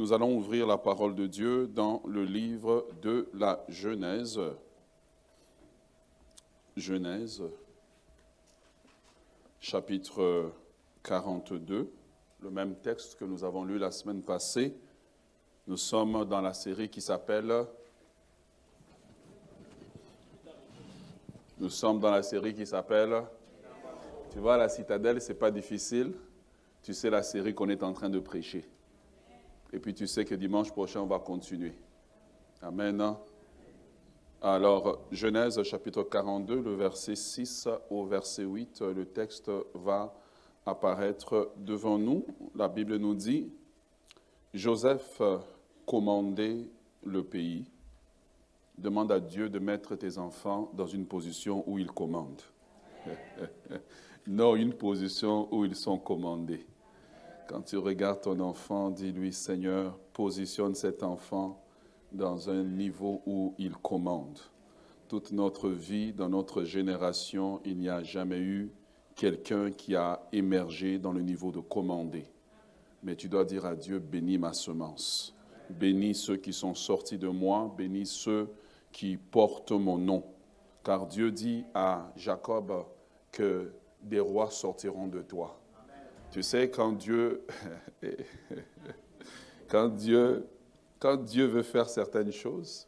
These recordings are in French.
Nous allons ouvrir la parole de Dieu dans le livre de la Genèse. Genèse, chapitre 42, le même texte que nous avons lu la semaine passée. Nous sommes dans la série qui s'appelle Nous sommes dans la série qui s'appelle Tu vois, la citadelle, c'est pas difficile. Tu sais la série qu'on est en train de prêcher. Et puis tu sais que dimanche prochain, on va continuer. Amen. Alors, Genèse chapitre 42, le verset 6 au verset 8, le texte va apparaître devant nous. La Bible nous dit, Joseph commandait le pays. Demande à Dieu de mettre tes enfants dans une position où ils commandent. non, une position où ils sont commandés. Quand tu regardes ton enfant, dis-lui, Seigneur, positionne cet enfant dans un niveau où il commande. Toute notre vie, dans notre génération, il n'y a jamais eu quelqu'un qui a émergé dans le niveau de commander. Mais tu dois dire à Dieu, bénis ma semence. Bénis ceux qui sont sortis de moi, bénis ceux qui portent mon nom. Car Dieu dit à Jacob que des rois sortiront de toi. Tu sais, quand Dieu, quand Dieu, quand Dieu veut faire certaines choses,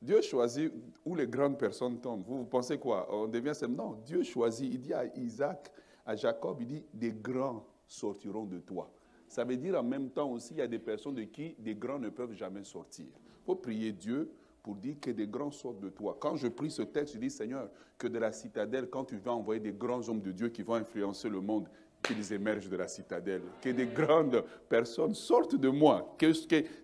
Dieu choisit où les grandes personnes tombent. Vous, pensez quoi? On devient Non, Dieu choisit. Il dit à Isaac, à Jacob, il dit des grands sortiront de toi. Ça veut dire en même temps aussi, il y a des personnes de qui des grands ne peuvent jamais sortir. Il faut prier Dieu pour dire que des grands sortent de toi. Quand je prie ce texte, je dis Seigneur, que de la citadelle, quand tu vas envoyer des grands hommes de Dieu qui vont influencer le monde, qu'ils émergent de la citadelle, que des grandes personnes sortent de moi, que,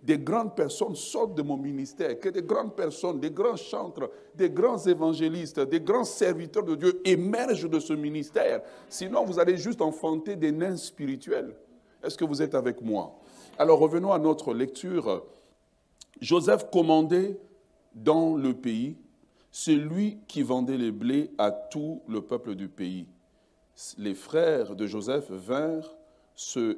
des grandes personnes sortent de mon ministère, que des grandes personnes, des grands chantres, des grands évangélistes, des grands serviteurs de Dieu émergent de ce ministère. Sinon, vous allez juste enfanter des nains spirituels. Est-ce que vous êtes avec moi? Alors revenons à notre lecture. Joseph commandait dans le pays, c'est lui qui vendait les blés à tout le peuple du pays les frères de Joseph vinrent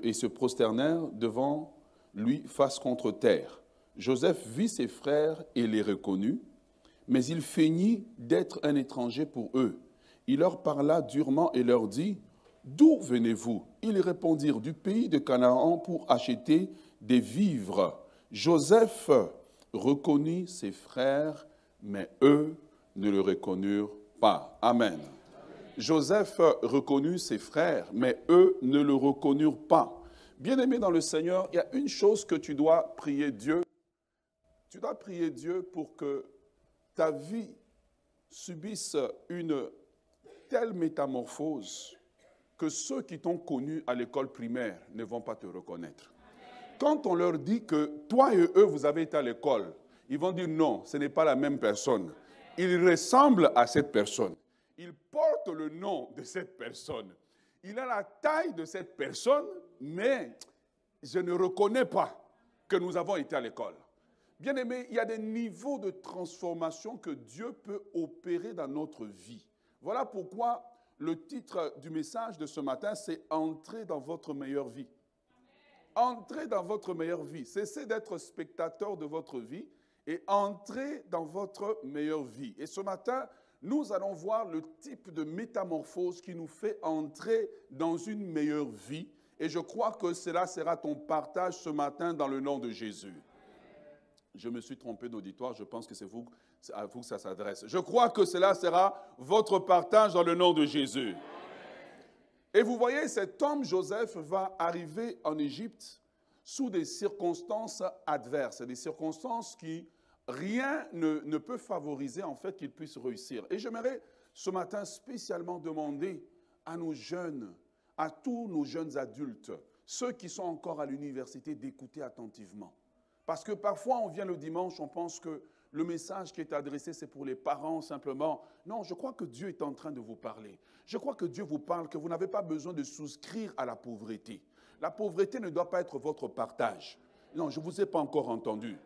et se prosternèrent devant lui face contre terre. Joseph vit ses frères et les reconnut, mais il feignit d'être un étranger pour eux. Il leur parla durement et leur dit, D'où venez-vous? Ils répondirent, Du pays de Canaan pour acheter des vivres. Joseph reconnut ses frères, mais eux ne le reconnurent pas. Amen. Joseph reconnut ses frères, mais eux ne le reconnurent pas. Bien-aimé dans le Seigneur, il y a une chose que tu dois prier Dieu. Tu dois prier Dieu pour que ta vie subisse une telle métamorphose que ceux qui t'ont connu à l'école primaire ne vont pas te reconnaître. Quand on leur dit que toi et eux, vous avez été à l'école, ils vont dire non, ce n'est pas la même personne. Il ressemble à cette personne le nom de cette personne. Il a la taille de cette personne, mais je ne reconnais pas que nous avons été à l'école. Bien aimé, il y a des niveaux de transformation que Dieu peut opérer dans notre vie. Voilà pourquoi le titre du message de ce matin, c'est Entrer dans votre meilleure vie. Entrez dans votre meilleure vie. Cessez d'être spectateur de votre vie et entrez dans votre meilleure vie. Et ce matin, nous allons voir le type de métamorphose qui nous fait entrer dans une meilleure vie. Et je crois que cela sera ton partage ce matin dans le nom de Jésus. Je me suis trompé d'auditoire, je pense que c'est vous, à vous que ça s'adresse. Je crois que cela sera votre partage dans le nom de Jésus. Et vous voyez, cet homme Joseph va arriver en Égypte sous des circonstances adverses, des circonstances qui rien ne, peut favoriser en fait qu'il puisse réussir. Et j'aimerais ce matin spécialement demander à nos jeunes, à tous nos jeunes adultes, ceux qui sont encore à l'université, d'écouter attentivement. Parce que parfois on vient le dimanche, on pense que le message qui est adressé, c'est pour les parents simplement. Non, je crois que Dieu est en train de vous parler. Je crois que Dieu vous parle que vous n'avez pas besoin de souscrire à la pauvreté. La pauvreté ne doit pas être votre partage. Non, je ne vous ai pas encore entendu.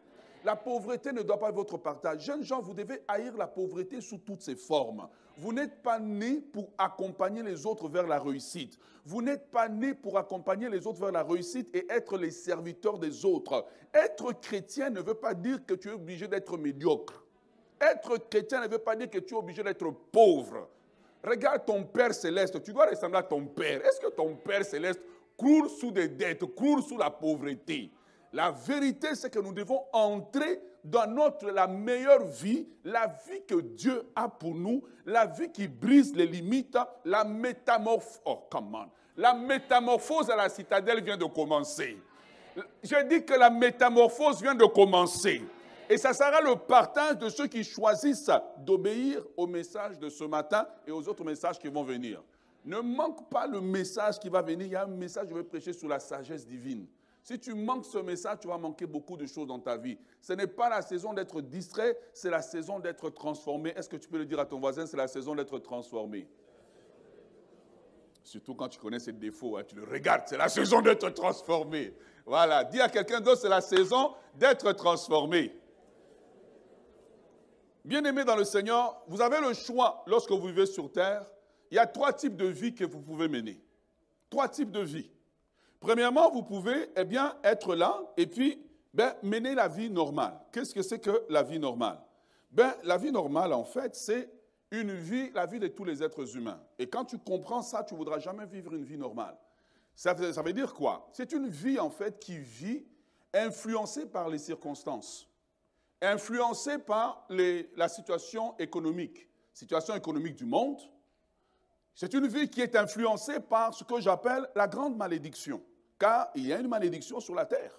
La pauvreté ne doit pas être votre partage. Jeunes gens, vous devez haïr la pauvreté sous toutes ses formes. Vous n'êtes pas nés pour accompagner les autres vers la réussite. Vous n'êtes pas nés pour accompagner les autres vers la réussite et être les serviteurs des autres. Être chrétien ne veut pas dire que tu es obligé d'être médiocre. Être chrétien ne veut pas dire que tu es obligé d'être pauvre. Regarde ton Père céleste, tu dois ressembler à ton Père. Est-ce que ton Père céleste court sous des dettes, court sous la pauvreté? La vérité, c'est que nous devons entrer dans notre, la meilleure vie, la vie que Dieu a pour nous, la vie qui brise les limites, la métamorphose. Oh, La métamorphose à la citadelle vient de commencer. Je dis que la métamorphose vient de commencer. Et ça sera le partage de ceux qui choisissent d'obéir au message de ce matin et aux autres messages qui vont venir. Ne manque pas le message qui va venir. Il y a un message, je vais prêcher sur la sagesse divine. Si tu manques ce message, tu vas manquer beaucoup de choses dans ta vie. Ce n'est pas la saison d'être distrait, c'est la saison d'être transformé. Est-ce que tu peux le dire à ton voisin, c'est la saison d'être transformé? Surtout quand tu connais ses défauts, hein, tu le regardes, c'est la saison d'être transformé. Voilà, dis à quelqu'un d'autre, c'est la saison d'être transformé. Bien-aimés dans le Seigneur, vous avez le choix lorsque vous vivez sur terre. Il y a trois types de vie que vous pouvez mener. Trois types de vie. Premièrement, vous pouvez eh bien, être là et puis ben, mener la vie normale. Qu'est-ce que c'est que la vie normale? Ben, La vie normale, en fait, c'est une vie, la vie de tous les êtres humains. Et quand tu comprends ça, tu ne voudras jamais vivre une vie normale. Ça, veut dire quoi? C'est une vie, en fait, qui vit influencée par les circonstances influencée par la situation économique, situation économique du monde. C'est une vie qui est influencée par ce que j'appelle la grande malédiction, car il y a une malédiction sur la terre.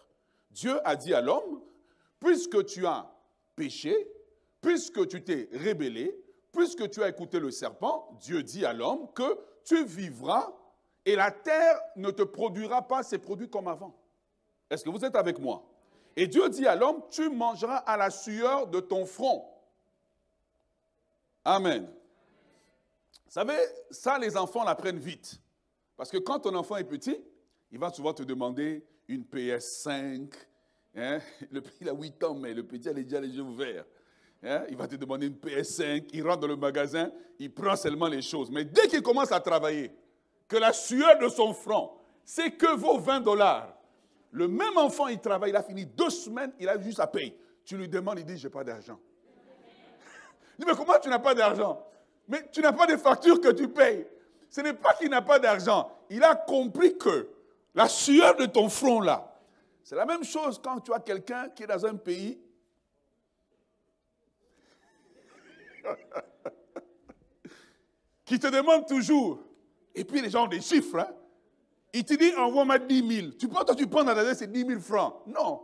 Dieu a dit à l'homme, puisque tu as péché, puisque tu t'es rébellé, puisque tu as écouté le serpent, Dieu dit à l'homme que tu vivras et la terre ne te produira pas ses produits comme avant. Est-ce que vous êtes avec moi? Et Dieu dit à l'homme, tu mangeras à la sueur de ton front. Amen. Vous savez, ça, les enfants l'apprennent vite. Parce que quand ton enfant est petit, il va souvent te demander une PS5. Hein? Le il a 8 ans, mais le petit a déjà les yeux ouverts. Hein? Il va te demander une PS5. Il rentre dans le magasin, il prend seulement les choses. Mais dès qu'il commence à travailler, que la sueur de son front, c'est que vaut 20 dollars. Le même enfant, il travaille, il a fini deux semaines, il a juste à payer. Tu lui demandes, il dit, je n'ai pas d'argent. Il dit, mais comment tu n'as pas d'argent? Mais tu n'as pas de facture que tu payes. Ce n'est pas qu'il n'a pas d'argent. Il a compris que la sueur de ton front là, c'est la même chose quand tu as quelqu'un qui est dans un pays. qui te demande toujours. Et puis les gens ont des chiffres. Hein? Il te dit, envoie-moi 10 000. Tu penses, toi, tu penses dans la c'est 10 000 francs. Non.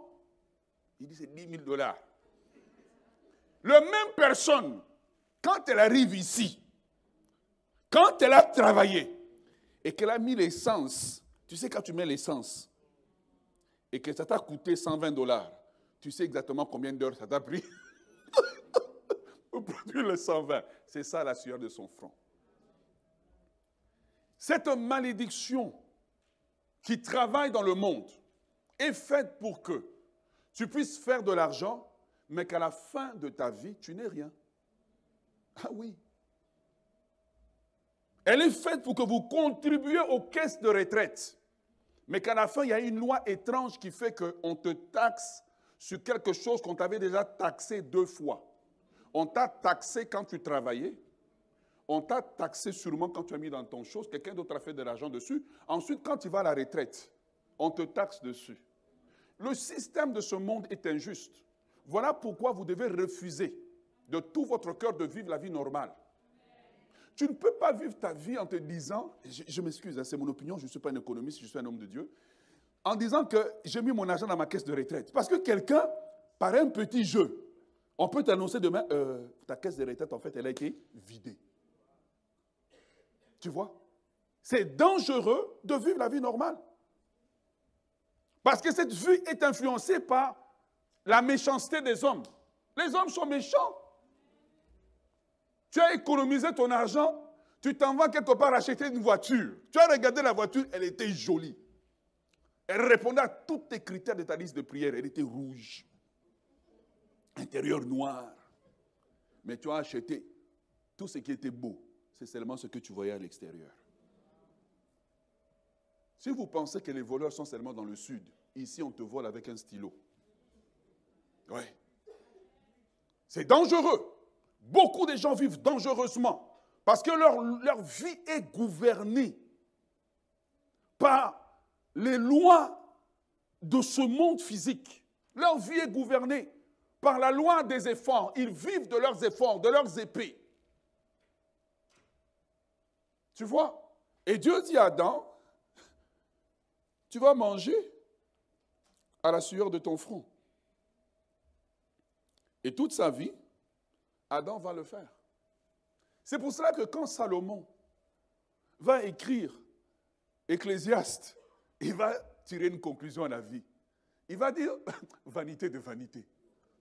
Il dit, c'est 10 000 dollars. La même personne, quand elle arrive ici, quand elle a travaillé et qu'elle a mis l'essence, tu sais quand tu mets l'essence et que ça t'a coûté 120 dollars, tu sais exactement combien d'heures ça t'a pris pour produire le 120. C'est ça la sueur de son front. Cette malédiction qui travaille dans le monde est faite pour que tu puisses faire de l'argent, mais qu'à la fin de ta vie, tu n'aies rien. Ah oui. Elle est faite pour que vous contribuiez aux caisses de retraite, mais qu'à la fin, il y a une loi étrange qui fait qu'on te taxe sur quelque chose qu'on t'avait déjà taxé deux fois. On t'a taxé quand tu travaillais, on t'a taxé sûrement quand tu as mis dans ton chose, quelqu'un d'autre a fait de l'argent dessus. Ensuite, quand tu vas à la retraite, on te taxe dessus. Le système de ce monde est injuste. Voilà pourquoi vous devez refuser de tout votre cœur de vivre la vie normale. Tu ne peux pas vivre ta vie en te disant, je, m'excuse, hein, c'est mon opinion, je ne suis pas un économiste, je suis un homme de Dieu, en disant que j'ai mis mon argent dans ma caisse de retraite. Parce que quelqu'un, par un petit jeu, on peut t'annoncer demain, euh, ta caisse de retraite, en fait, elle a été vidée. Tu vois? C'est dangereux de vivre la vie normale. Parce que cette vie est influencée par la méchanceté des hommes. Les hommes sont méchants. Tu as économisé ton argent, tu t'en vas quelque part acheter une voiture. Tu as regardé la voiture, elle était jolie. Elle répondait à tous tes critères de ta liste de prière, elle était rouge. intérieur noir. Mais tu as acheté tout ce qui était beau. C'est seulement ce que tu voyais à l'extérieur. Si vous pensez que les voleurs sont seulement dans le sud, ici on te vole avec un stylo. Oui. C'est dangereux. Beaucoup de gens vivent dangereusement parce que leur, leur vie est gouvernée par les lois de ce monde physique. Leur vie est gouvernée par la loi des efforts. Ils vivent de leurs efforts, de leurs épées. Tu vois? Et Dieu dit à Adam, tu vas manger à la sueur de ton front. Et toute sa vie, Adam va le faire. C'est pour cela que quand Salomon va écrire Ecclésiaste, il va tirer une conclusion à la vie. Il va dire vanité de vanité.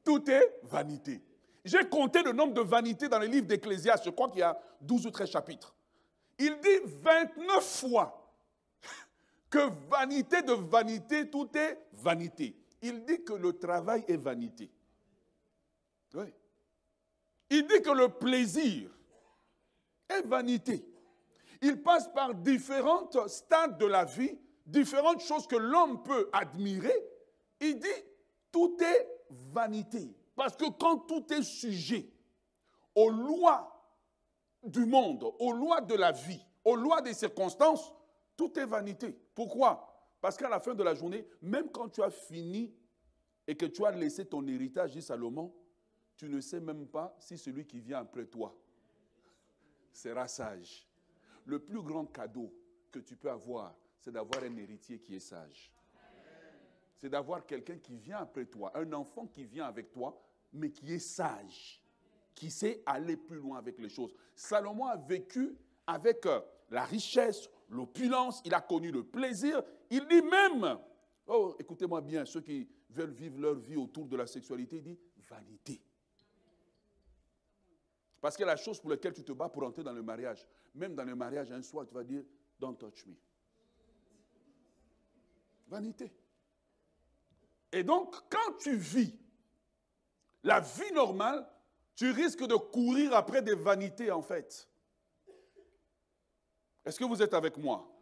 Tout est vanité. J'ai compté le nombre de vanités dans les livres d'Ecclésiaste. Je crois qu'il y a 12 ou 13 chapitres. Il dit 29 fois que vanité de vanité, tout est vanité. Il dit que le travail est vanité. Oui. Il dit que le plaisir est vanité. Il passe par différents stades de la vie, différentes choses que l'homme peut admirer. Il dit, tout est vanité. Parce que quand tout est sujet aux lois du monde, aux lois de la vie, aux lois des circonstances, tout est vanité. Pourquoi? Parce qu'à la fin de la journée, même quand tu as fini et que tu as laissé ton héritage, dit Salomon, tu ne sais même pas si celui qui vient après toi sera sage. Le plus grand cadeau que tu peux avoir, c'est d'avoir un héritier qui est sage. C'est d'avoir quelqu'un qui vient après toi, un enfant qui vient avec toi, mais qui est sage, qui sait aller plus loin avec les choses. Salomon a vécu avec euh, la richesse, l'opulence, il a connu le plaisir. Il dit même, oh, écoutez-moi bien, ceux qui veulent vivre leur vie autour de la sexualité, il dit vanité. Parce que la chose pour laquelle tu te bats pour entrer dans le mariage, même dans le mariage, un soir, tu vas dire, don't touch me. Vanité. Et donc, quand tu vis la vie normale, tu risques de courir après des vanités, en fait. Est-ce que vous êtes avec moi?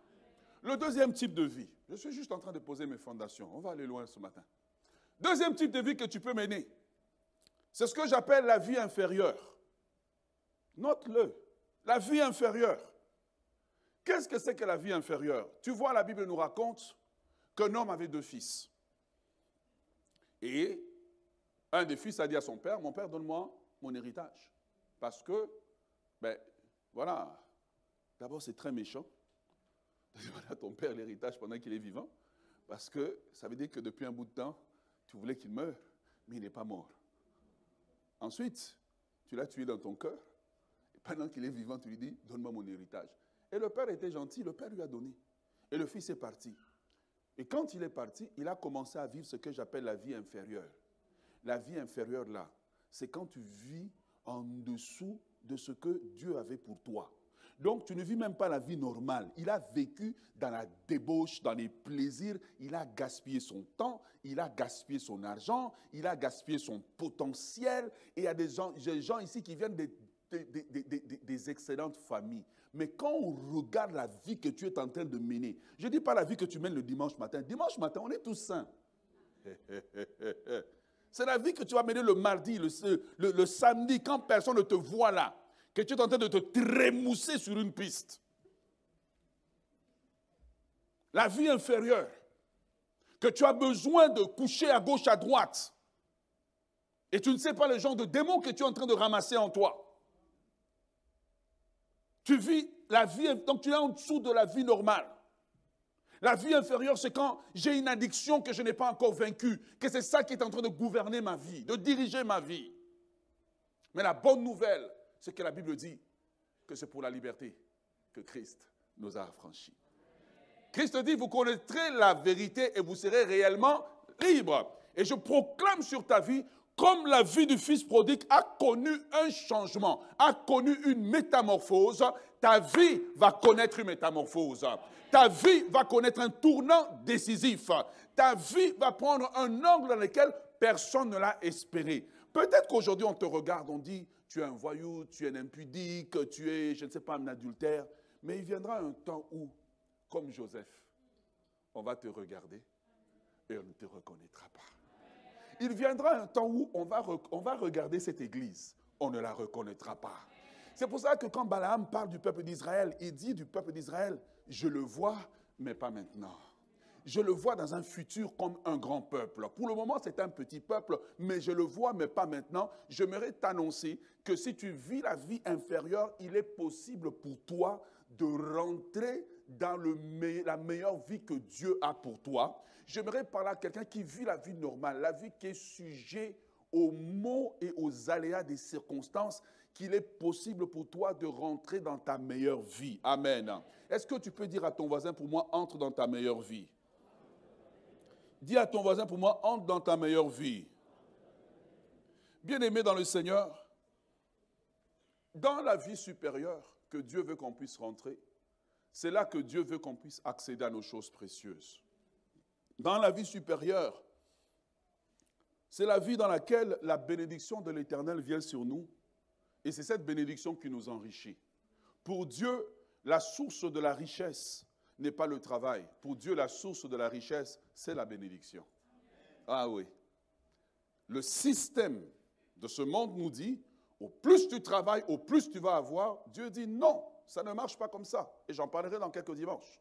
Le deuxième type de vie, je suis juste en train de poser mes fondations. On va aller loin ce matin. Deuxième type de vie que tu peux mener, c'est ce que j'appelle la vie inférieure. Note-le. La vie inférieure. Qu'est-ce que c'est que la vie inférieure? Tu vois, la Bible nous raconte qu'un homme avait deux fils. Et un des fils a dit à son père, mon père, donne-moi mon héritage. Parce que, ben, voilà, d'abord c'est très méchant. À ton père l'héritage pendant qu'il est vivant. Parce que ça veut dire que depuis un bout de temps, tu voulais qu'il meure, mais il n'est pas mort. Ensuite, tu l'as tué dans ton cœur pendant qu'il est vivant, tu lui dis, donne-moi mon héritage. Et le père était gentil, le père lui a donné. Et le fils est parti. Et quand il est parti, il a commencé à vivre ce que j'appelle la vie inférieure. La vie inférieure, là, c'est quand tu vis en dessous de ce que Dieu avait pour toi. Donc, tu ne vis même pas la vie normale. Il a vécu dans la débauche, dans les plaisirs. Il a gaspillé son temps, il a gaspillé son argent, il a gaspillé son potentiel. Et il y a des gens, des gens ici qui viennent de des, excellentes familles. Mais quand on regarde la vie que tu es en train de mener, je ne dis pas la vie que tu mènes le dimanche matin. Dimanche matin, on est tous saints. C'est la vie que tu vas mener le mardi, le, le, samedi, quand personne ne te voit là, que tu es en train de te trémousser sur une piste. La vie inférieure, que tu as besoin de coucher à gauche, à droite, et tu ne sais pas le genre de démons que tu es en train de ramasser en toi. Tu vis la vie, donc tu es en dessous de la vie normale. La vie inférieure, c'est quand j'ai une addiction que je n'ai pas encore vaincue, que c'est ça qui est en train de gouverner ma vie, de diriger ma vie. Mais la bonne nouvelle, c'est que la Bible dit que c'est pour la liberté que Christ nous a affranchis. Christ dit, vous connaîtrez la vérité et vous serez réellement libre. Et je proclame sur ta vie, comme la vie du fils prodigue a connu un changement, a connu une métamorphose, ta vie va connaître une métamorphose. Ta vie va connaître un tournant décisif. ta vie va prendre un angle dans lequel personne ne l'a espéré. Peut-être qu'aujourd'hui on te regarde, on dit, tu es un voyou, tu es un impudique, tu es, je ne sais pas, un adultère. Mais il viendra un temps où, comme Joseph, on va te regarder et on ne te reconnaîtra pas. Il viendra un temps où on va, on va regarder cette église, on ne la reconnaîtra pas. C'est pour ça que quand Balaam parle du peuple d'Israël, il dit du peuple d'Israël, je le vois, mais pas maintenant. Je le vois dans un futur comme un grand peuple. Pour le moment, c'est un petit peuple, mais je le vois, mais pas maintenant. J'aimerais t'annoncer que si tu vis la vie inférieure, il est possible pour toi de rentrer dans le la meilleure vie que Dieu a pour toi. J'aimerais parler à quelqu'un qui vit la vie normale, la vie qui est sujet aux maux et aux aléas des circonstances, qu'il est possible pour toi de rentrer dans ta meilleure vie. Amen. Est-ce que tu peux dire à ton voisin, pour moi, entre dans ta meilleure vie? Dis à ton voisin, pour moi, entre dans ta meilleure vie. Bien-aimé dans le Seigneur, dans la vie supérieure que Dieu veut qu'on puisse rentrer, c'est là que Dieu veut qu'on puisse accéder à nos choses précieuses. Dans la vie supérieure, c'est la vie dans laquelle la bénédiction de l'Éternel vient sur nous. Et c'est cette bénédiction qui nous enrichit. Pour Dieu, la source de la richesse n'est pas le travail. Pour Dieu, la source de la richesse, c'est la bénédiction. Ah oui. Le système de ce monde nous dit, au plus tu travailles, au plus tu vas avoir. Dieu dit non, ça ne marche pas comme ça. Et j'en parlerai dans quelques dimanches.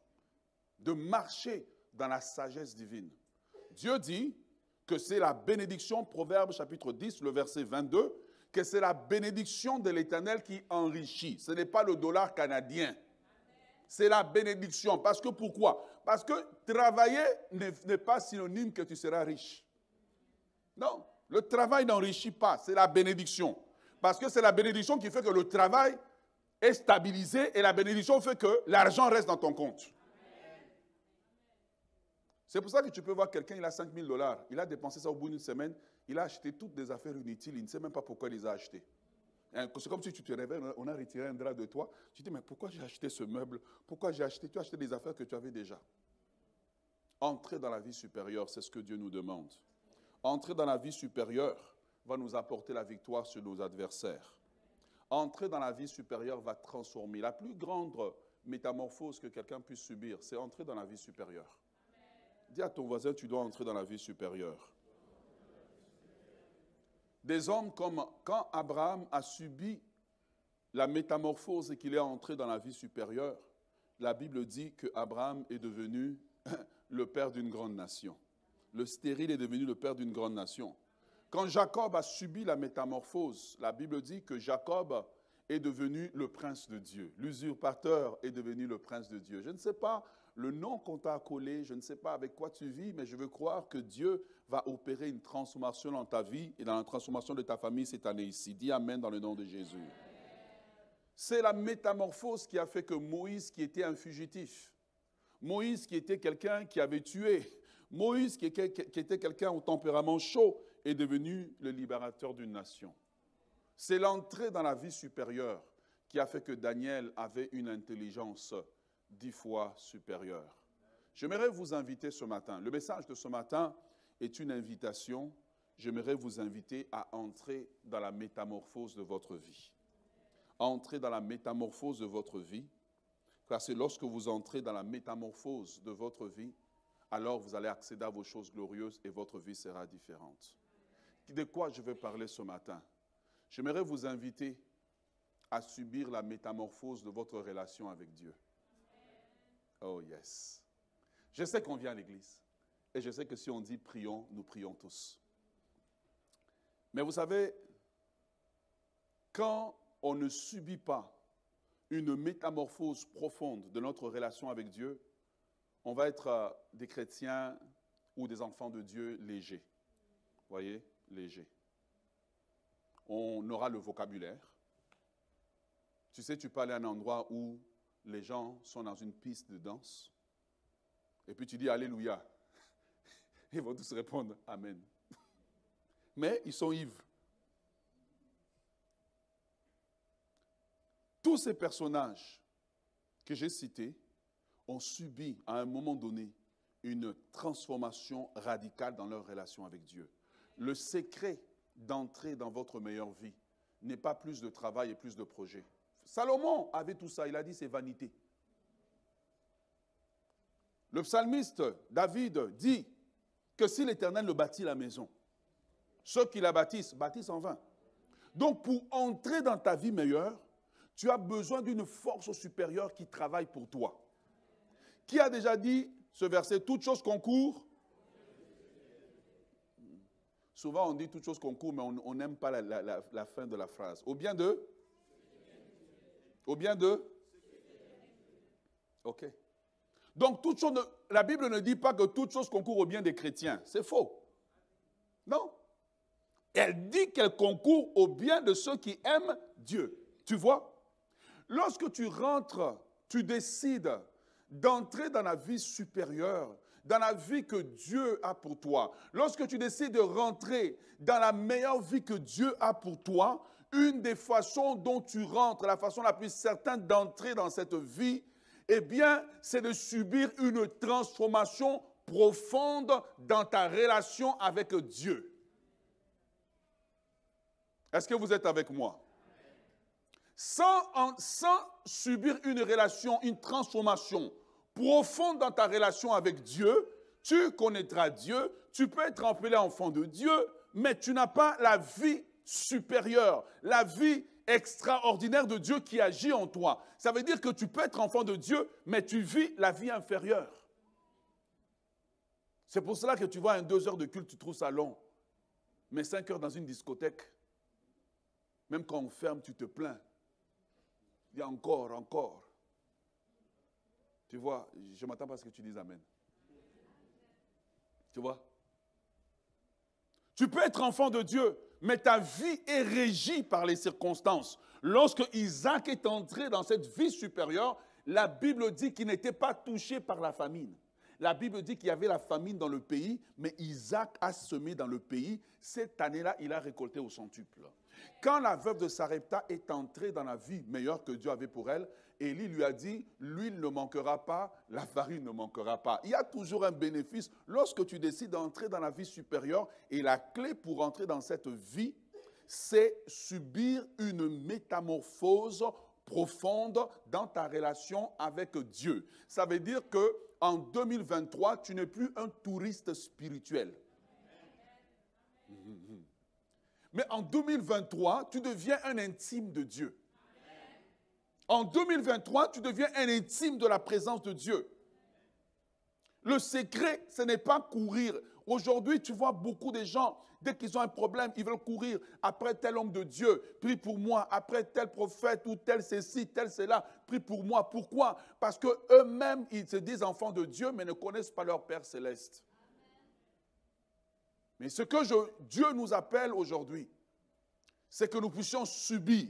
De marcher dans la sagesse divine. Dieu dit, que c'est la bénédiction, Proverbe chapitre 10, le verset 22, que c'est la bénédiction de l'Éternel qui enrichit. Ce n'est pas le dollar canadien. C'est la bénédiction. Parce que pourquoi? Parce que travailler n'est pas synonyme que tu seras riche. Non, le travail n'enrichit pas, c'est la bénédiction. Parce que c'est la bénédiction qui fait que le travail est stabilisé et la bénédiction fait que l'argent reste dans ton compte. C'est pour ça que tu peux voir quelqu'un, il a 5 000 dollars, il a dépensé ça au bout d'une semaine, il a acheté toutes des affaires inutiles, il ne sait même pas pourquoi il les a achetées. Hein, c'est comme si tu te réveilles, on a retiré un drap de toi, tu te dis, mais pourquoi j'ai acheté ce meuble? Pourquoi j'ai acheté? Tu as acheté des affaires que tu avais déjà. Entrer dans la vie supérieure, c'est ce que Dieu nous demande. Entrer dans la vie supérieure va nous apporter la victoire sur nos adversaires. Entrer dans la vie supérieure va transformer. La plus grande métamorphose que quelqu'un puisse subir, c'est entrer dans la vie supérieure. Dis à ton voisin, tu dois entrer dans la vie supérieure. Des hommes comme quand Abraham a subi la métamorphose et qu'il est entré dans la vie supérieure, la Bible dit que Abraham est devenu le père d'une grande nation. Le stérile est devenu le père d'une grande nation. Quand Jacob a subi la métamorphose, la Bible dit que Jacob est devenu le prince de Dieu. L'usurpateur est devenu le prince de Dieu. Je ne sais pas le nom qu'on t'a collé, je ne sais pas avec quoi tu vis, mais je veux croire que Dieu va opérer une transformation dans ta vie et dans la transformation de ta famille cette année-ci. Dis Amen dans le nom de Jésus. C'est la métamorphose qui a fait que Moïse, qui était un fugitif, Moïse, qui était quelqu'un qui avait tué, Moïse, qui était quelqu'un au tempérament chaud, est devenu le libérateur d'une nation. C'est l'entrée dans la vie supérieure qui a fait que Daniel avait une intelligence dix fois supérieur. J'aimerais vous inviter ce matin. Le message de ce matin est une invitation. J'aimerais vous inviter à entrer dans la métamorphose de votre vie. entrer dans la métamorphose de votre vie, car c'est lorsque vous entrez dans la métamorphose de votre vie, alors vous allez accéder à vos choses glorieuses et votre vie sera différente. De quoi je vais parler ce matin? J'aimerais vous inviter à subir la métamorphose de votre relation avec Dieu. Oh yes. Je sais qu'on vient à l'église. Et je sais que si on dit prions, nous prions tous. Mais vous savez, quand on ne subit pas une métamorphose profonde de notre relation avec Dieu, on va être euh, des chrétiens ou des enfants de Dieu légers. Voyez, légers. On aura le vocabulaire. Tu sais, tu peux aller à un endroit où les gens sont dans une piste de danse, et puis tu dis Alléluia, ils vont tous répondre Amen. Mais ils sont ivres. Tous ces personnages que j'ai cités ont subi à un moment donné une transformation radicale dans leur relation avec Dieu. Le secret d'entrer dans votre meilleure vie n'est pas plus de travail et plus de projets. Salomon avait tout ça, il a dit c'est vanité. Le psalmiste David dit que si l'Éternel ne bâtit la maison, ceux qui la bâtissent bâtissent en vain. Donc pour entrer dans ta vie meilleure, tu as besoin d'une force supérieure qui travaille pour toi. Qui a déjà dit ce verset, toute chose concourt? Souvent on dit toute chose concourt, mais on n'aime pas la, la, fin de la phrase. Au bien de? Au bien de? Ok. Donc, toute chose, la Bible ne dit pas que toute chose concourt au bien des chrétiens. C'est faux. Non. Elle dit qu'elle concourt au bien de ceux qui aiment Dieu. Tu vois? Lorsque tu rentres, tu décides d'entrer dans la vie supérieure, dans la vie que Dieu a pour toi. Lorsque tu décides de rentrer dans la meilleure vie que Dieu a pour toi, une des façons dont tu rentres, la façon la plus certaine d'entrer dans cette vie, eh bien, c'est de subir une transformation profonde dans ta relation avec Dieu. Est-ce que vous êtes avec moi? Sans, sans, subir une relation, une transformation profonde dans ta relation avec Dieu, tu connaîtras Dieu, tu peux être appelé enfant de Dieu, mais tu n'as pas la vie supérieure, la vie extraordinaire de Dieu qui agit en toi. Ça veut dire que tu peux être enfant de Dieu, mais tu vis la vie inférieure. C'est pour cela que tu vois un deux heures de culte, tu trouves ça long. Mais cinq heures dans une discothèque, même quand on ferme, tu te plains. Il y a encore, encore. Tu vois, je m'attends pas à ce que tu dises Amen. Tu vois? Tu peux être enfant de Dieu, mais ta vie est régie par les circonstances. Lorsque Isaac est entré dans cette vie supérieure, la Bible dit qu'il n'était pas touché par la famine. La Bible dit qu'il y avait la famine dans le pays, mais Isaac a semé dans le pays. Cette année-là, il a récolté au centuple. Quand la veuve de Sarepta est entrée dans la vie meilleure que Dieu avait pour elle, Élie lui a dit, l'huile ne manquera pas, la farine ne manquera pas. Il y a toujours un bénéfice lorsque tu décides d'entrer dans la vie supérieure et la clé pour entrer dans cette vie, c'est subir une métamorphose profonde dans ta relation avec Dieu. Ça veut dire que en 2023, tu n'es plus un touriste spirituel. Mais en 2023, tu deviens un intime de Dieu. En 2023, tu deviens un intime de la présence de Dieu. Le secret, ce n'est pas courir. Aujourd'hui, tu vois beaucoup de gens, dès qu'ils ont un problème, ils veulent courir après tel homme de Dieu, prie pour moi, après tel prophète ou tel ceci, tel cela, prie pour moi. Pourquoi? Parce qu'eux-mêmes, ils se disent enfants de Dieu, mais ne connaissent pas leur Père céleste. Mais ce que Dieu nous appelle aujourd'hui, c'est que nous puissions subir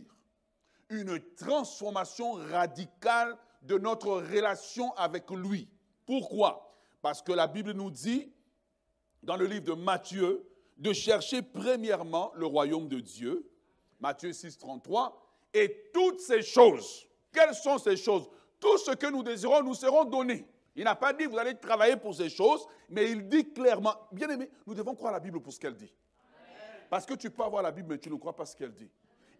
une transformation radicale de notre relation avec lui. Pourquoi? Parce que la Bible nous dit, dans le livre de Matthieu, de chercher premièrement le royaume de Dieu, Matthieu 6, 33, et toutes ces choses, quelles sont ces choses? Tout ce que nous désirons nous seront donnés. Il n'a pas dit vous allez travailler pour ces choses, mais il dit clairement, bien aimé, nous devons croire la Bible pour ce qu'elle dit. Parce que tu peux avoir la Bible, mais tu ne crois pas ce qu'elle dit.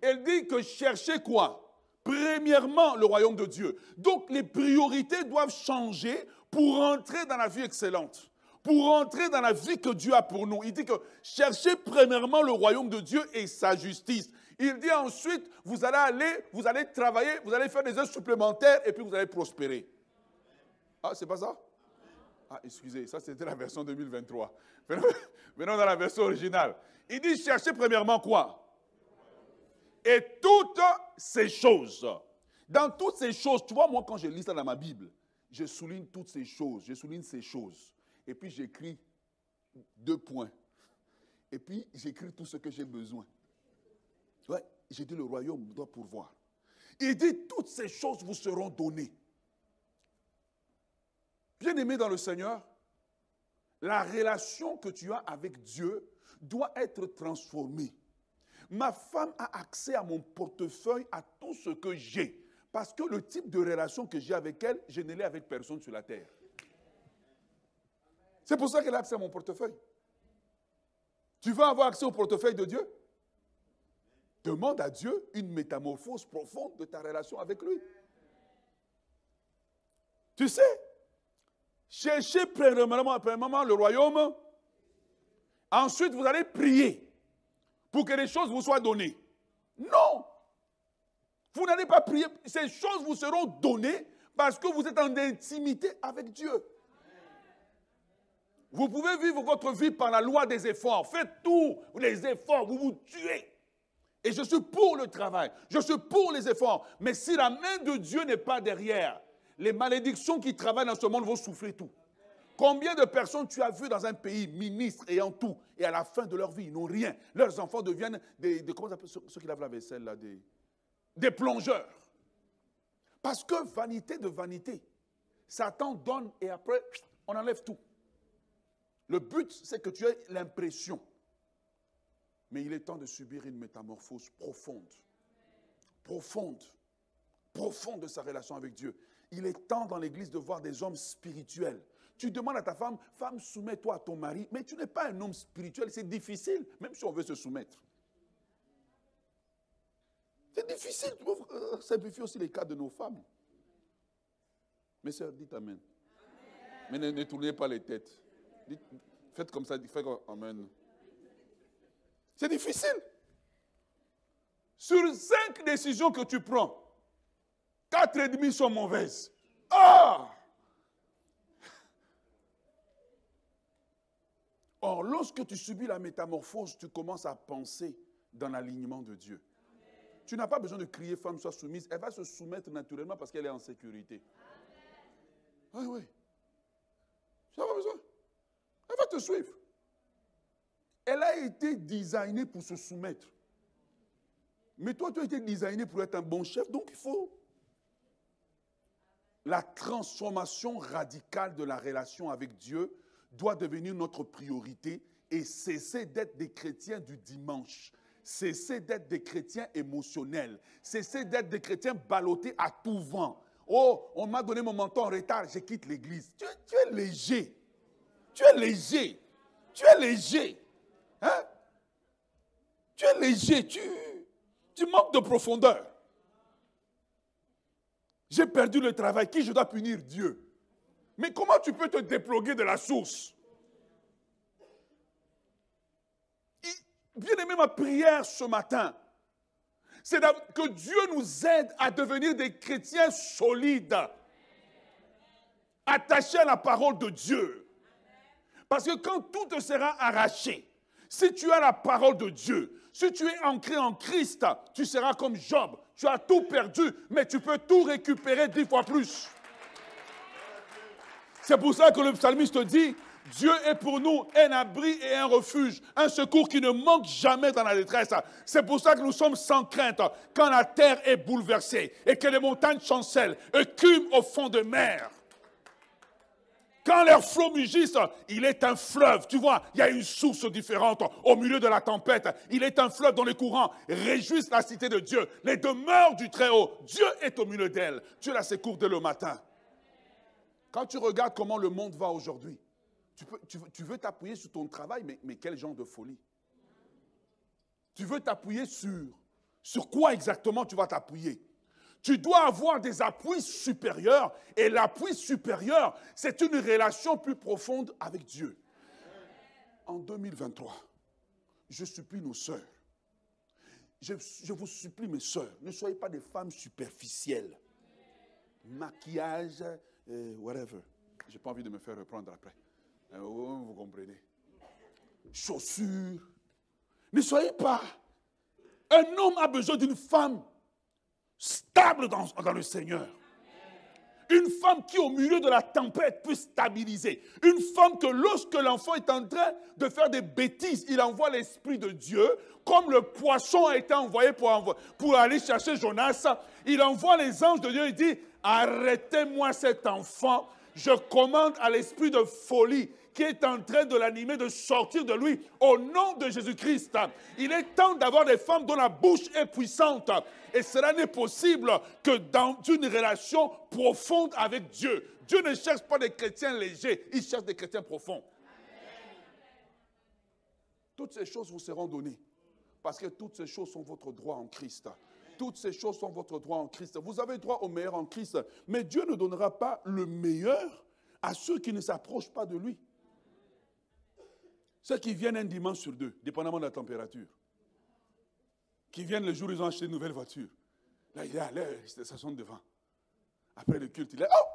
Elle dit que chercher quoi? Premièrement, le royaume de Dieu. Donc les priorités doivent changer pour entrer dans la vie excellente pour entrer dans la vie que Dieu a pour nous. Il dit que cherchez premièrement le royaume de Dieu et sa justice. Il dit ensuite, vous allez aller, vous allez travailler, vous allez faire des heures supplémentaires et puis vous allez prospérer. Ah, c'est pas ça? Ah, excusez, ça c'était la version 2023. Venons dans la version originale. Il dit cherchez premièrement quoi? Et toutes ces choses. Dans toutes ces choses, tu vois, moi quand je lis ça dans ma Bible, je souligne toutes ces choses, je souligne ces choses. Et puis j'écris deux points. Et puis j'écris tout ce que j'ai besoin. Ouais, j'ai dit le royaume doit pourvoir. Il dit toutes ces choses vous seront données. Bien-aimé dans le Seigneur, la relation que tu as avec Dieu doit être transformée. Ma femme a accès à mon portefeuille, à tout ce que j'ai. Parce que le type de relation que j'ai avec elle, je ne l'ai avec personne sur la terre. C'est pour ça qu'elle a accès à mon portefeuille. Tu veux avoir accès au portefeuille de Dieu? Demande à Dieu une métamorphose profonde de ta relation avec lui. Tu sais, cherchez premièrement, le royaume. Ensuite, vous allez prier pour que les choses vous soient données. Non. Vous n'allez pas prier. Ces choses vous seront données parce que vous êtes en intimité avec Dieu. Vous pouvez vivre votre vie par la loi des efforts. Faites tous les efforts, vous vous tuez. Et je suis pour le travail, je suis pour les efforts. Mais si la main de Dieu n'est pas derrière, les malédictions qui travaillent dans ce monde vont souffler tout. Combien de personnes tu as vu dans un pays, ministres ayant tout, et à la fin de leur vie, ils n'ont rien. Leurs enfants deviennent des, ceux, qui lavent la vaisselle, là, des, des plongeurs. Parce que vanité de vanité. Satan donne et après, on enlève tout. Le but, c'est que tu aies l'impression. Mais il est temps de subir une métamorphose profonde. Profonde. Profonde de sa relation avec Dieu. Il est temps dans l'Église de voir des hommes spirituels. Tu demandes à ta femme, femme, soumets-toi à ton mari, mais tu n'es pas un homme spirituel, c'est difficile, même si on veut se soumettre. C'est difficile, tu peux simplifier aussi les cas de nos femmes. Mes soeurs, dites Amen. Mais ne, tournez pas les têtes. faites comme ça, faites Amen. C'est difficile. Sur cinq décisions que tu prends, quatre et demi sont mauvaises. Ah! Or, lorsque tu subis la métamorphose, tu commences à penser dans l'alignement de Dieu. Tu n'as pas besoin de crier femme soit soumise. Elle va se soumettre naturellement parce qu'elle est en sécurité. Oui, oui. Tu n'as pas besoin. Elle va te suivre. Elle a été designée pour se soumettre. Mais toi, tu as été designé pour être un bon chef, donc il faut la transformation radicale de la relation avec Dieu doit devenir notre priorité et cesser d'être des chrétiens du dimanche. Cesser d'être des chrétiens émotionnels. Cesser d'être des chrétiens ballottés à tout vent. Oh, on m'a donné mon menton en retard, je quitte l'église. Tu, es léger. Tu es léger. Tu es léger. Hein? Tu es léger, tu manques de profondeur. J'ai perdu le travail, qui je dois punir? Dieu Mais comment tu peux te déploguer de la source? Bien aimé, ma prière ce matin, c'est que Dieu nous aide à devenir des chrétiens solides, attachés à la parole de Dieu. Parce que quand tout te sera arraché, si tu as la parole de Dieu, si tu es ancré en Christ, tu seras comme Job. Tu as tout perdu, mais tu peux tout récupérer dix fois plus. C'est pour ça que le psalmiste dit, Dieu est pour nous un abri et un refuge, un secours qui ne manque jamais dans la détresse. C'est pour ça que nous sommes sans crainte quand la terre est bouleversée et que les montagnes chancellent, écument au fond de mer. Quand l'air flot mugissent, il est un fleuve. Tu vois, il y a une source différente au milieu de la tempête. Il est un fleuve dont les courants réjouissent la cité de Dieu. Les demeures du Très-Haut. Dieu est au milieu d'elle. Dieu la secours dès le matin. Quand tu regardes comment le monde va aujourd'hui, tu, veux t'appuyer sur ton travail, mais, quel genre de folie? Tu veux t'appuyer sur, sur quoi exactement tu vas t'appuyer? Tu dois avoir des appuis supérieurs. Et l'appui supérieur, c'est une relation plus profonde avec Dieu. En 2023, je supplie nos sœurs. Je, vous supplie, mes sœurs, ne soyez pas des femmes superficielles. Maquillage, euh, whatever. Je n'ai pas envie de me faire reprendre après. Euh, vous comprenez. Chaussures. Ne soyez pas. Un homme a besoin d'une femme stable dans, le Seigneur. Une femme qui, au milieu de la tempête, peut stabiliser. Une femme que lorsque l'enfant est en train de faire des bêtises, il envoie l'Esprit de Dieu, comme le poisson a été envoyé pour, pour aller chercher Jonas. Il envoie les anges de Dieu et dit, arrêtez-moi cet enfant. Je commande à l'esprit de folie qui est en train de l'animer, de sortir de lui au nom de Jésus-Christ. Il est temps d'avoir des femmes dont la bouche est puissante. Et cela n'est possible que dans une relation profonde avec Dieu. Dieu ne cherche pas des chrétiens légers, il cherche des chrétiens profonds. Toutes ces choses vous seront données. Parce que toutes ces choses sont votre droit en Christ. Toutes ces choses sont votre droit en Christ. Vous avez droit au meilleur en Christ. Mais Dieu ne donnera pas le meilleur à ceux qui ne s'approchent pas de lui. Ceux qui viennent un dimanche sur deux, dépendamment de la température. Qui viennent le jour où ils ont acheté une nouvelle voiture. Là, il est à l'heure, il stationne devant. Après le culte, il est Oh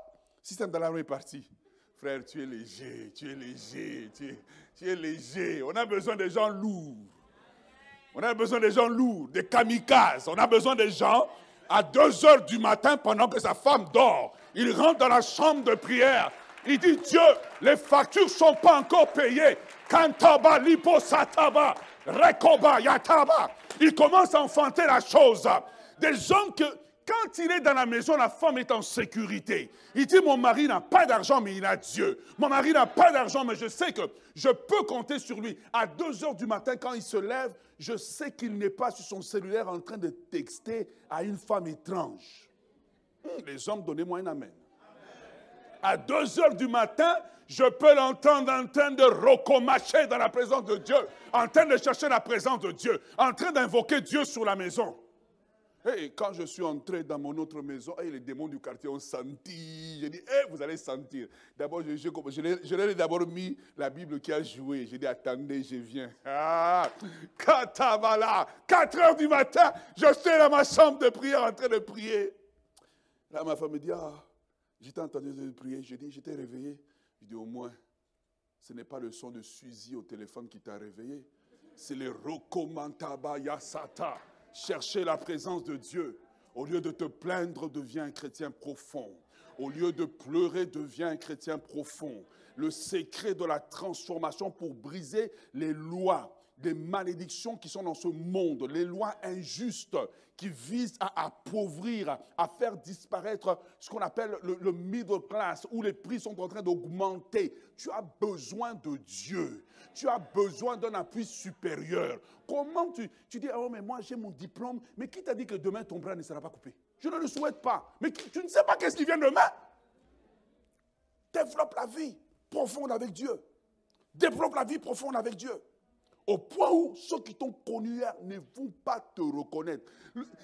Système d'alarme est parti. Frère, tu es léger, tu es léger, tu es, léger. On a besoin de gens lourds. On a besoin des gens lourds, des kamikazes. On a besoin des gens à 2 heures du matin pendant que sa femme dort. Il rentre dans la chambre de prière. Il dit Dieu, les factures ne sont pas encore payées. Kantaba, rekoba, yataba. Il commence à enfanter la chose. Des hommes que, quand il est dans la maison, la femme est en sécurité. Il dit, mon mari n'a pas d'argent, mais il a Dieu. Mon mari n'a pas d'argent, mais je sais que je peux compter sur lui. À 2 heures du matin, quand il se lève, je sais qu'il n'est pas sur son cellulaire en train de texter à une femme étrange. Hmm, les hommes, donnez-moi un amen. À 2 heures du matin, je peux l'entendre en train de rocomacher dans la présence de Dieu, en train de chercher la présence de Dieu, en train d'invoquer Dieu sur la maison. Et quand je suis entré dans mon autre maison, les démons du quartier ont senti. J'ai dit, hey, vous allez sentir. D'abord, je, je, leur ai d'abord mis la Bible qui a joué. J'ai dit, attendez, je viens. Ah, 4 heures du matin, je suis dans ma chambre de prière en train de prier. Là, ma femme me dit, ah, j'étais entendu de prier. J'ai dit, j'étais réveillé. Je dis, au moins, ce n'est pas le son de Suzy au téléphone qui t'a réveillé. C'est le Rokomantaba Yasata. Chercher la présence de Dieu. Au lieu de te plaindre, deviens un chrétien profond. Au lieu de pleurer, deviens un chrétien profond. Le secret de la transformation pour briser les lois, des malédictions qui sont dans ce monde, les lois injustes qui visent à appauvrir, à faire disparaître ce qu'on appelle le, le, middle class, où les prix sont en train d'augmenter. Tu as besoin de Dieu. Tu as besoin d'un appui supérieur. Comment tu, tu dis, oh mais moi j'ai mon diplôme, mais qui t'a dit que demain ton bras ne sera pas coupé? Je ne le souhaite pas. Mais tu ne sais pas qu'est-ce qui vient demain. Développe la vie profonde avec Dieu. Développe la vie profonde avec Dieu. Au point où ceux qui t'ont connu hier ne vont pas te reconnaître.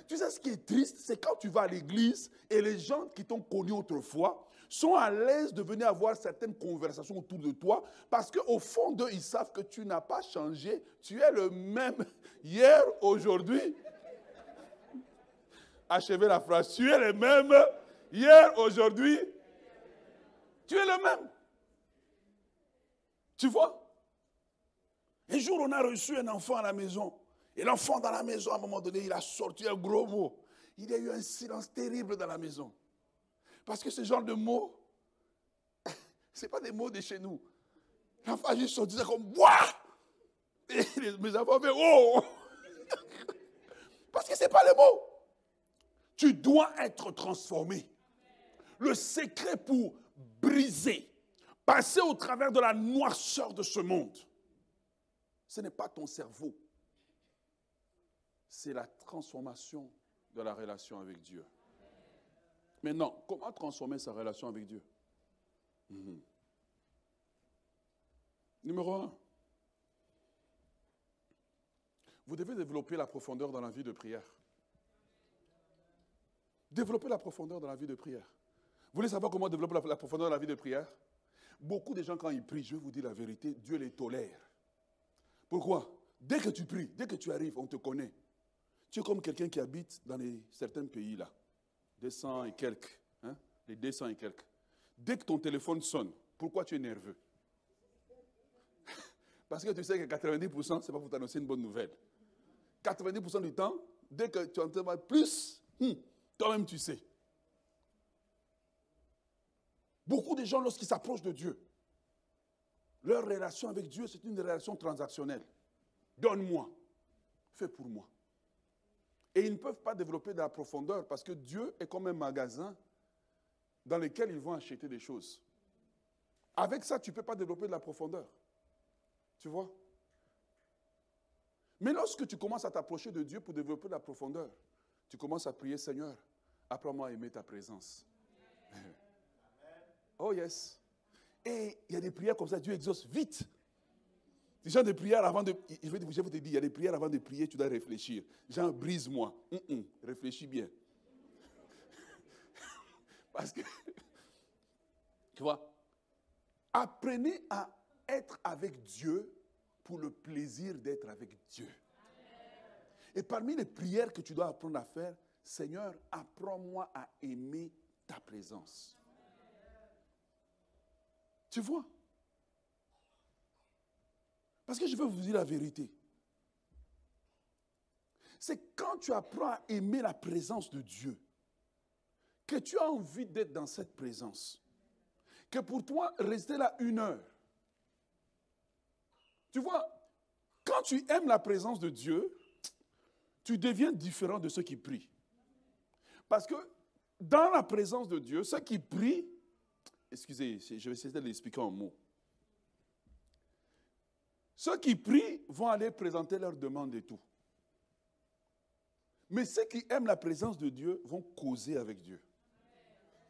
Tu sais ce qui est triste, c'est quand tu vas à l'église et les gens qui t'ont connu autrefois sont à l'aise de venir avoir certaines conversations autour de toi parce qu'au fond d'eux, ils savent que tu n'as pas changé. Tu es le même hier, aujourd'hui. Achevez la phrase. Tu es le même hier, aujourd'hui. Tu es le même. Tu vois? Un jour, on a reçu un enfant à la maison. Et l'enfant dans la maison, à un moment donné, il a sorti un gros mot. Il y a eu un silence terrible dans la maison. Parce que ce genre de mots, ce n'est pas des mots de chez nous. L'enfant a juste sorti comme Bois Et mes enfants fait Oh Parce que ce n'est pas les mots. Tu dois être transformé. Le secret pour briser, passer au travers de la noirceur de ce monde, ce n'est pas ton cerveau. C'est la transformation de la relation avec Dieu. Maintenant, comment transformer sa relation avec Dieu? Mhm. Numéro un, vous devez développer la profondeur dans la vie de prière. Développer la profondeur dans la vie de prière. Vous voulez savoir comment développer la, profondeur dans la vie de prière? Beaucoup de gens, quand ils prient, je vous dire la vérité, Dieu les tolère. Pourquoi? Dès que tu pries, dès que tu arrives, on te connaît. Tu es comme quelqu'un qui habite dans les, certains pays là, 200 et quelques, hein, les 200 et quelques. Dès que ton téléphone sonne, pourquoi tu es nerveux? Parce que tu sais que 90%, ce n'est pas pour t'annoncer une bonne nouvelle. 90% du temps, dès que tu entends plus, hmm, toi-même tu sais. Beaucoup de gens, lorsqu'ils s'approchent de Dieu, leur relation avec Dieu, c'est une relation transactionnelle. Donne-moi, fais pour moi. Et ils ne peuvent pas développer de la profondeur parce que Dieu est comme un magasin dans lequel ils vont acheter des choses. Avec ça, tu ne peux pas développer de la profondeur. Tu vois? Mais lorsque tu commences à t'approcher de Dieu pour développer de la profondeur, tu commences à prier, Seigneur, apprends-moi à aimer ta présence. Oh yes. Et il y a des prières comme ça, Dieu exauce vite. Des prières avant de. Je vais te dire, il y a des prières avant de prier, tu dois réfléchir. Genre, brise-moi. réfléchis bien. Parce que, tu vois, apprenez à être avec Dieu pour le plaisir d'être avec Dieu. Et parmi les prières que tu dois apprendre à faire, Seigneur, apprends-moi à aimer ta présence. Tu vois? Parce que je veux vous dire la vérité. C'est quand tu apprends à aimer la présence de Dieu que tu as envie d'être dans cette présence. Que pour toi, rester là une heure. Tu vois, quand tu aimes la présence de Dieu, tu deviens différent de ceux qui prient. Parce que dans la présence de Dieu, ceux qui prient, excusez, je vais essayer de l'expliquer en mots. Ceux qui prient vont aller présenter leurs demandes et tout. Mais ceux qui aiment la présence de Dieu vont causer avec Dieu.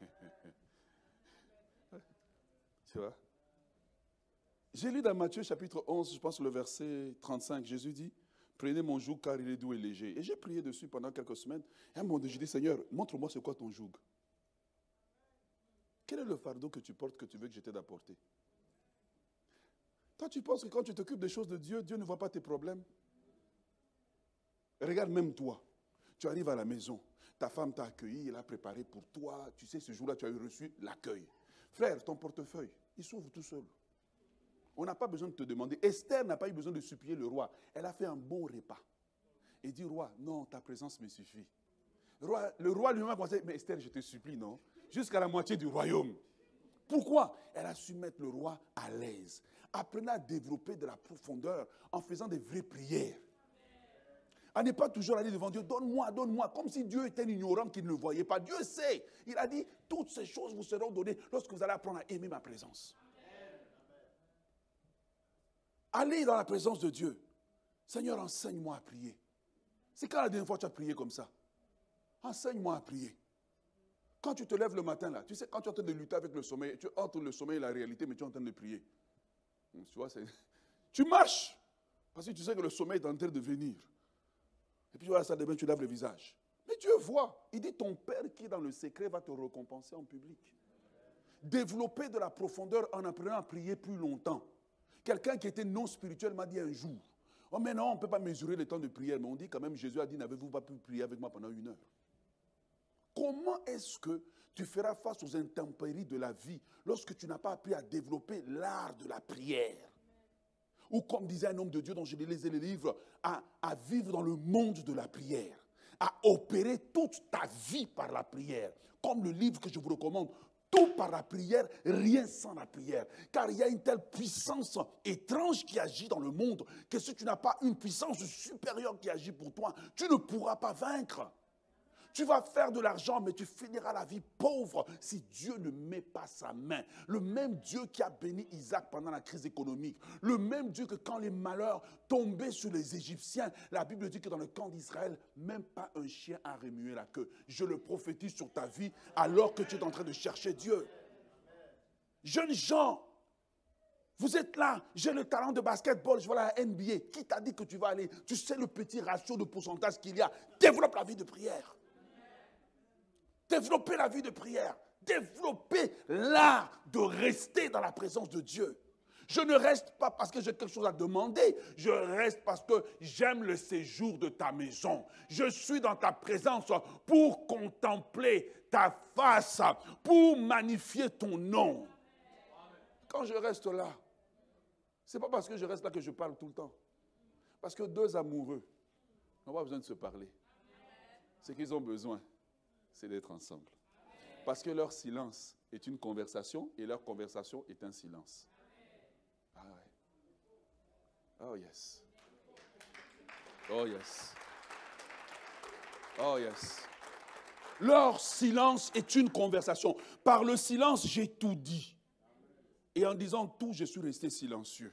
tu vois? J'ai lu dans Matthieu chapitre 11, je pense le verset 35, Jésus dit, prenez mon joug car il est doux et léger. Et j'ai prié dessus pendant quelques semaines. Et à un moment donné, j'ai dit, Seigneur, montre-moi c'est quoi ton joug. Quel est le fardeau que tu portes que tu veux que je t'aide à porter? Toi, tu penses que quand tu t'occupes des choses de Dieu, Dieu ne voit pas tes problèmes? Regarde même toi. Tu arrives à la maison, ta femme t'a accueilli, elle a préparé pour toi. Tu sais, ce jour-là, tu as eu reçu l'accueil. Frère, ton portefeuille, il s'ouvre tout seul. On n'a pas besoin de te demander. Esther n'a pas eu besoin de supplier le roi. Elle a fait un bon repas. Et dit, roi, non, ta présence me suffit. Roi, le roi lui-même a pensé, mais Esther, je te supplie, non Jusqu'à la moitié du royaume. Pourquoi? Elle a su mettre le roi à l'aise. Apprenez à développer de la profondeur en faisant des vraies prières. À n'est pas toujours aller devant Dieu, donne-moi, donne-moi, comme si Dieu était un ignorant qui ne le voyait pas. Dieu sait. Il a dit, toutes ces choses vous seront données lorsque vous allez apprendre à aimer ma présence. Allez dans la présence de Dieu. Seigneur, enseigne-moi à prier. C'est quand la dernière fois tu as prié comme ça? Enseigne-moi à prier. Quand tu te lèves le matin, là, tu sais, quand tu es en train de lutter avec le sommeil, tu entre le sommeil et la réalité, mais tu es en train de prier. Tu vois, tu marches, parce que tu sais que le sommeil est en train de venir. Et puis tu vois la salle de bain, tu laves le visage. Mais Dieu voit. Il dit, ton Père qui est dans le secret va te récompenser en public. Développer de la profondeur en apprenant à prier plus longtemps. Quelqu'un qui était non spirituel m'a dit un jour, oh mais non, on ne peut pas mesurer le temps de prière, mais on dit quand même, Jésus a dit, n'avez-vous pas pu prier avec moi pendant une heure? Comment est-ce que tu feras face aux intempéries de la vie lorsque tu n'as pas appris à développer l'art de la prière? Ou comme disait un homme de Dieu dont je lisais les livres, à, à vivre dans le monde de la prière à opérer toute ta vie par la prière. Comme le livre que je vous recommande, tout par la prière, rien sans la prière. Car il y a une telle puissance étrange qui agit dans le monde que si tu n'as pas une puissance supérieure qui agit pour toi, tu ne pourras pas vaincre. Tu vas faire de l'argent, mais tu finiras la vie pauvre si Dieu ne met pas sa main. Le même Dieu qui a béni Isaac pendant la crise économique. Le même Dieu que quand les malheurs tombaient sur les Égyptiens, la Bible dit que dans le camp d'Israël, même pas un chien a remué la queue. Je le prophétise sur ta vie alors que tu es en train de chercher Dieu. Jeunes gens, vous êtes là, j'ai le talent de basketball, je vois la NBA. Qui t'a dit que tu vas aller? Tu sais le petit ratio de pourcentage qu'il y a. Développe la vie de prière. Développer la vie de prière. Développer l'art de rester dans la présence de Dieu. Je ne reste pas parce que j'ai quelque chose à demander. Je reste parce que j'aime le séjour de ta maison. Je suis dans ta présence pour contempler ta face, pour magnifier ton nom. Quand je reste là, ce n'est pas parce que je reste là que je parle tout le temps. Parce que deux amoureux n'ont pas besoin de se parler. Ce qu'ils ont besoin, c'est d'être ensemble. Parce que leur silence est une conversation et leur conversation est un silence. Ah. Oh yes. Oh yes. Oh yes. Leur silence est une conversation. Par le silence, j'ai tout dit. Et en disant tout, je suis resté silencieux.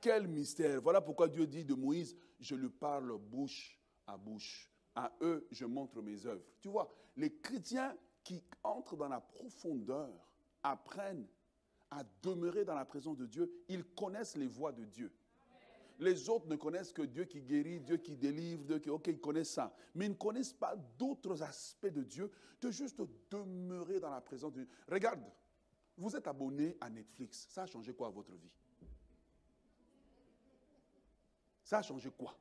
Quel mystère. Voilà pourquoi Dieu dit de Moïse, je lui parle bouche à bouche à eux, je montre mes œuvres. Tu vois, les chrétiens qui entrent dans la profondeur apprennent à demeurer dans la présence de Dieu, ils connaissent les voies de Dieu. Les autres ne connaissent que Dieu qui guérit, Dieu qui délivre, Dieu qui... Ok, ils connaissent ça. Mais ils ne connaissent pas d'autres aspects de Dieu, de juste demeurer dans la présence de Dieu. Regarde, vous êtes abonné à Netflix. Ça a changé quoi à votre vie? Ça a changé quoi?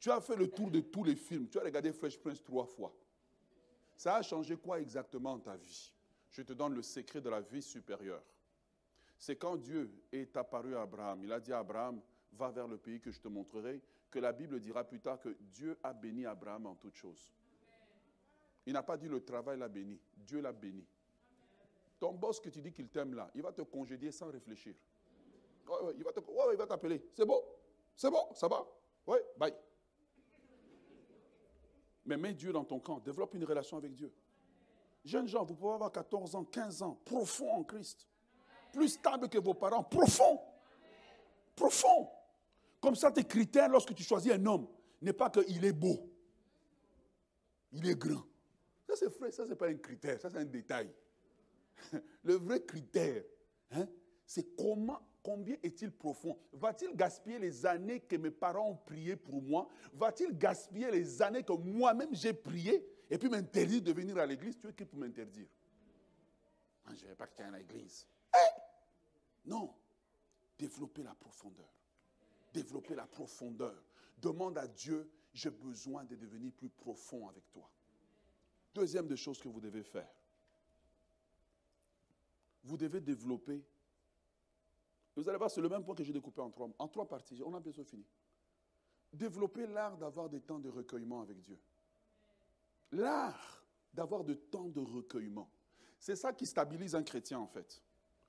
Tu as fait le tour de tous les films. Tu as regardé Fresh Prince trois fois. Ça a changé quoi exactement ta vie? Je te donne le secret de la vie supérieure. C'est quand Dieu est apparu à Abraham. Il a dit à Abraham, va vers le pays que je te montrerai, que la Bible dira plus tard que Dieu a béni Abraham en toutes choses. Il n'a pas dit le travail l'a béni, Dieu l'a béni. Ton boss que tu dis qu'il t'aime là, il va te congédier sans réfléchir. il va t'appeler. C'est bon, c'est bon, ça va. Oui, bye. Mais mets Dieu dans ton camp, développe une relation avec Dieu. Jeunes gens, vous pouvez avoir 14 ans, 15 ans, profond en Christ. Plus stable que vos parents, profond. Profond. Comme ça, tes critères lorsque tu choisis un homme n'est pas qu'il est beau. Il est grand. Ça, c'est vrai, ça, c'est pas un critère, ça, c'est un détail. Le vrai critère, hein, c'est comment, combien est-il profond? Va-t-il gaspiller les années que mes parents ont prié pour moi? Va-t-il gaspiller les années que moi-même j'ai prié et puis m'interdire de venir à l'église? Tu es qui pour m'interdire? Ah, Je ne vais pas que à l'église. Eh! non. Développer la profondeur. Développer la profondeur. Demande à Dieu, j'ai besoin de devenir plus profond avec toi. Deuxième des choses que vous devez faire vous devez développer. Vous allez voir, c'est le même point que j'ai découpé en trois, en trois parties. On a bientôt fini. Développer l'art d'avoir des temps de recueillement avec Dieu. L'art d'avoir des temps de recueillement. C'est ça qui stabilise un chrétien en fait.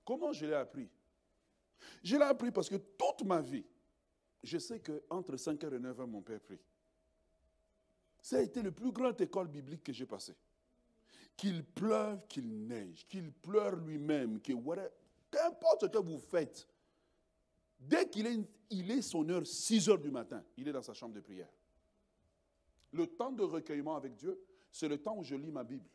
Comment je l'ai appris? Je l'ai appris parce que toute ma vie, je sais qu'entre 5h et 9h, mon père prie. Ça a été le plus grand école biblique que j'ai passé qu'il pleuve, qu'il neige, qu'il pleure lui-même, que qu'importe ce que vous faites, dès qu'il est, il est son heure, 6 heures du matin, il est dans sa chambre de prière. Le temps de recueillement avec Dieu, c'est le temps où je lis ma Bible.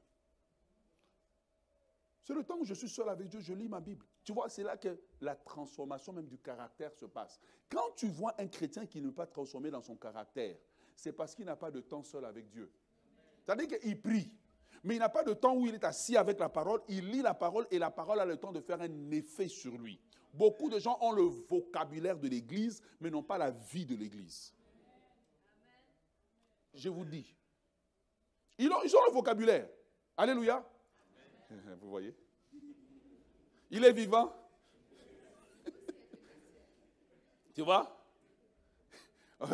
C'est le temps où je suis seul avec Dieu, je lis ma Bible. Tu vois, c'est là que la transformation même du caractère se passe. Quand tu vois un chrétien qui ne veut pas transformer dans son caractère, c'est parce qu'il n'a pas de temps seul avec Dieu. C'est-à-dire qu'il prie, mais il n'a pas de temps où il est assis avec la parole, il lit la parole et la parole a le temps de faire un effet sur lui. Beaucoup de gens ont le vocabulaire de l'Église, mais n'ont pas la vie de l'Église. Je vous dis. Ils ont, le vocabulaire. Alléluia. Vous voyez? Il est vivant. tu vois?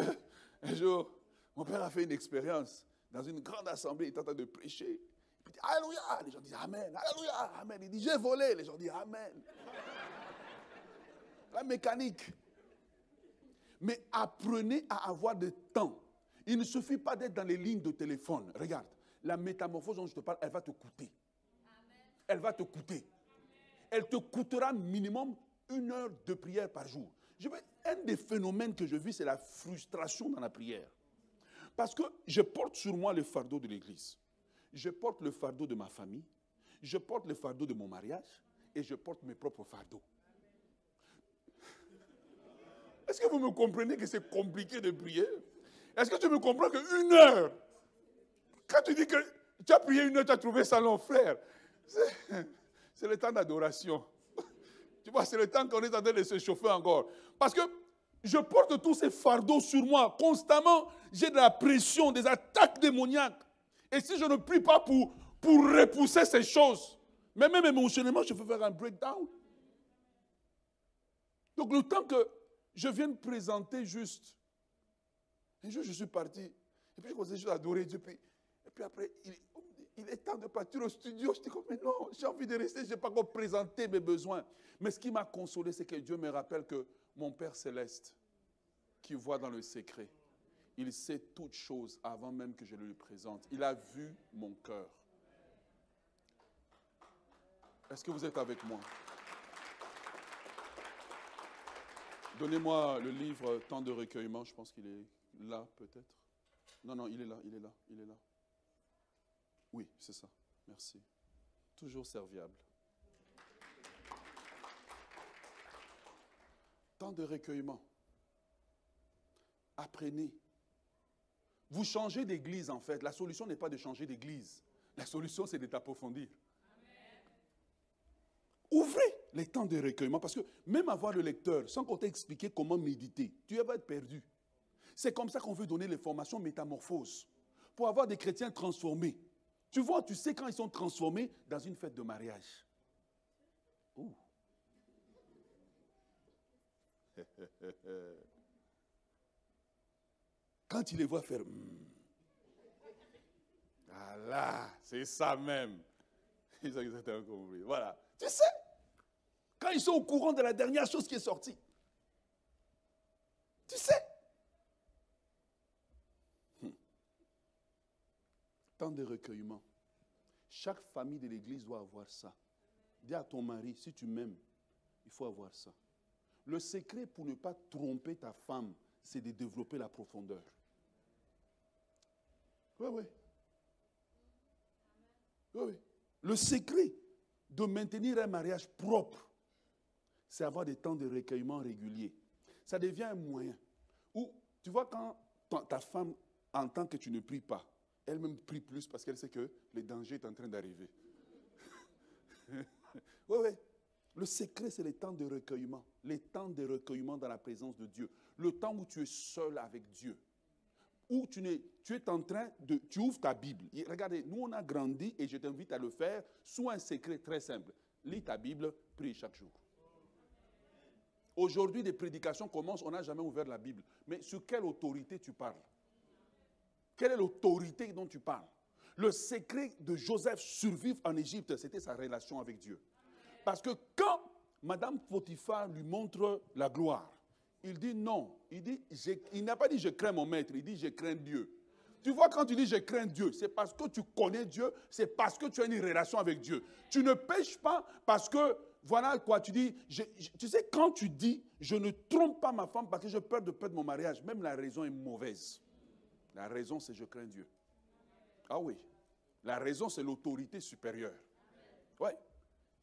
Un jour, mon père a fait une expérience dans une grande assemblée, il était en train de prêcher. Il dit Alléluia. Les gens disent Amen. Alléluia. Amen. Il dit J'ai volé. Les gens disent Amen. La mécanique. Mais apprenez à avoir de temps. Il ne suffit pas d'être dans les lignes de téléphone. Regarde, la métamorphose dont je te parle, elle va te coûter. Elle va te coûter. Elle te coûtera minimum une heure de prière par jour. Un des phénomènes que je vis, c'est la frustration dans la prière. Parce que je porte sur moi le fardeau de l'Église je porte le fardeau de ma famille, je porte le fardeau de mon mariage et je porte mes propres fardeaux. Est-ce que vous me comprenez que c'est compliqué de prier? Est-ce que tu me comprends qu'une heure, quand tu dis que tu as prié une heure, tu as trouvé ça long, frère, c'est le temps d'adoration. Tu vois, c'est le temps qu'on est en train de se chauffer encore. Parce que je porte tous ces fardeaux sur moi constamment. J'ai de la pression, des attaques démoniaques. Et si je ne prie pas pour, pour repousser ces choses, mais même émotionnellement, je peux faire un breakdown. Donc le temps que je vienne présenter juste, un jour je suis parti, et puis je commençais juste à adorer Dieu, et puis après, il, est temps de partir au studio. Je dis mais non, j'ai envie de rester, je n'ai pas encore présenté mes besoins. Mais ce qui m'a consolé, c'est que Dieu me rappelle que mon Père céleste, qui voit dans le secret, il sait toutes choses avant même que je le lui présente. Il a vu mon cœur. Est-ce que vous êtes avec moi? Donnez-moi le livre Temps de recueillement. Je pense qu'il est là peut-être. Non, non, il est là, il est là, il est là. Oui, c'est ça. Merci. Toujours serviable. Temps de recueillement. Apprenez vous changez d'église en fait. La solution n'est pas de changer d'église. La solution, c'est de t'approfondir. Ouvrez les temps de recueillement parce que même avoir le lecteur, sans qu'on t'explique comment méditer, tu vas être perdu. C'est comme ça qu'on veut donner les formations métamorphoses pour avoir des chrétiens transformés. Tu vois, tu sais quand ils sont transformés dans une fête de mariage. Quand tu les vois faire. Hmm. Ah là, c'est ça même. Ils ont exactement compris. Voilà. Tu sais, quand ils sont au courant de la dernière chose qui est sortie. Tu sais. Hmm. Temps de recueillement. Chaque famille de l'Église doit avoir ça. Dis à ton mari, si tu m'aimes, il faut avoir ça. Le secret pour ne pas tromper ta femme, c'est de développer la profondeur. Oui, oui. Le secret de maintenir un mariage propre, c'est avoir des temps de recueillement réguliers. Ça devient un moyen. Ou, tu vois, quand ta femme entend que tu ne pries pas, elle-même prie plus parce qu'elle sait que le danger est en train d'arriver. oui, oui. Le secret, c'est les temps de recueillement. Les temps de recueillement dans la présence de Dieu. Le temps où tu es seul avec Dieu. Où tu, es, en train de... Tu ouvres ta Bible. regardez, nous, on a grandi et je t'invite à le faire sous un secret très simple. Lis ta Bible, prie chaque jour. Aujourd'hui, des prédications commencent, on n'a jamais ouvert la Bible. Mais sur quelle autorité tu parles? Quelle est l'autorité dont tu parles? Le secret de Joseph survivre en Égypte, c'était sa relation avec Dieu. Parce que quand Madame Potiphar lui montre la gloire, il dit non. Il dit, il n'a pas dit je crains mon maître, il dit je crains Dieu. Tu vois, quand tu dis je crains Dieu, c'est parce que tu connais Dieu, c'est parce que tu as une relation avec Dieu. Tu ne pêches pas parce que, voilà quoi, tu dis, tu sais, quand tu dis je ne trompe pas ma femme parce que j'ai peur de perdre mon mariage, même la raison est mauvaise. La raison, c'est je crains Dieu. Ah oui. La raison, c'est l'autorité supérieure. Oui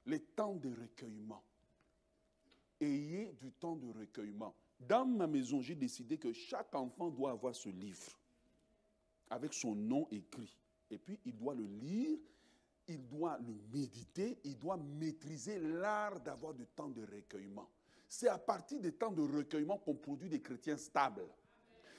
les temps de recueillement. Ayez du temps de recueillement. Dans ma maison, j'ai décidé que chaque enfant doit avoir ce livre avec son nom écrit. Et puis, il doit le lire, il doit le méditer, il doit maîtriser l'art d'avoir du temps de recueillement. C'est à partir des temps de recueillement qu'on produit des chrétiens stables.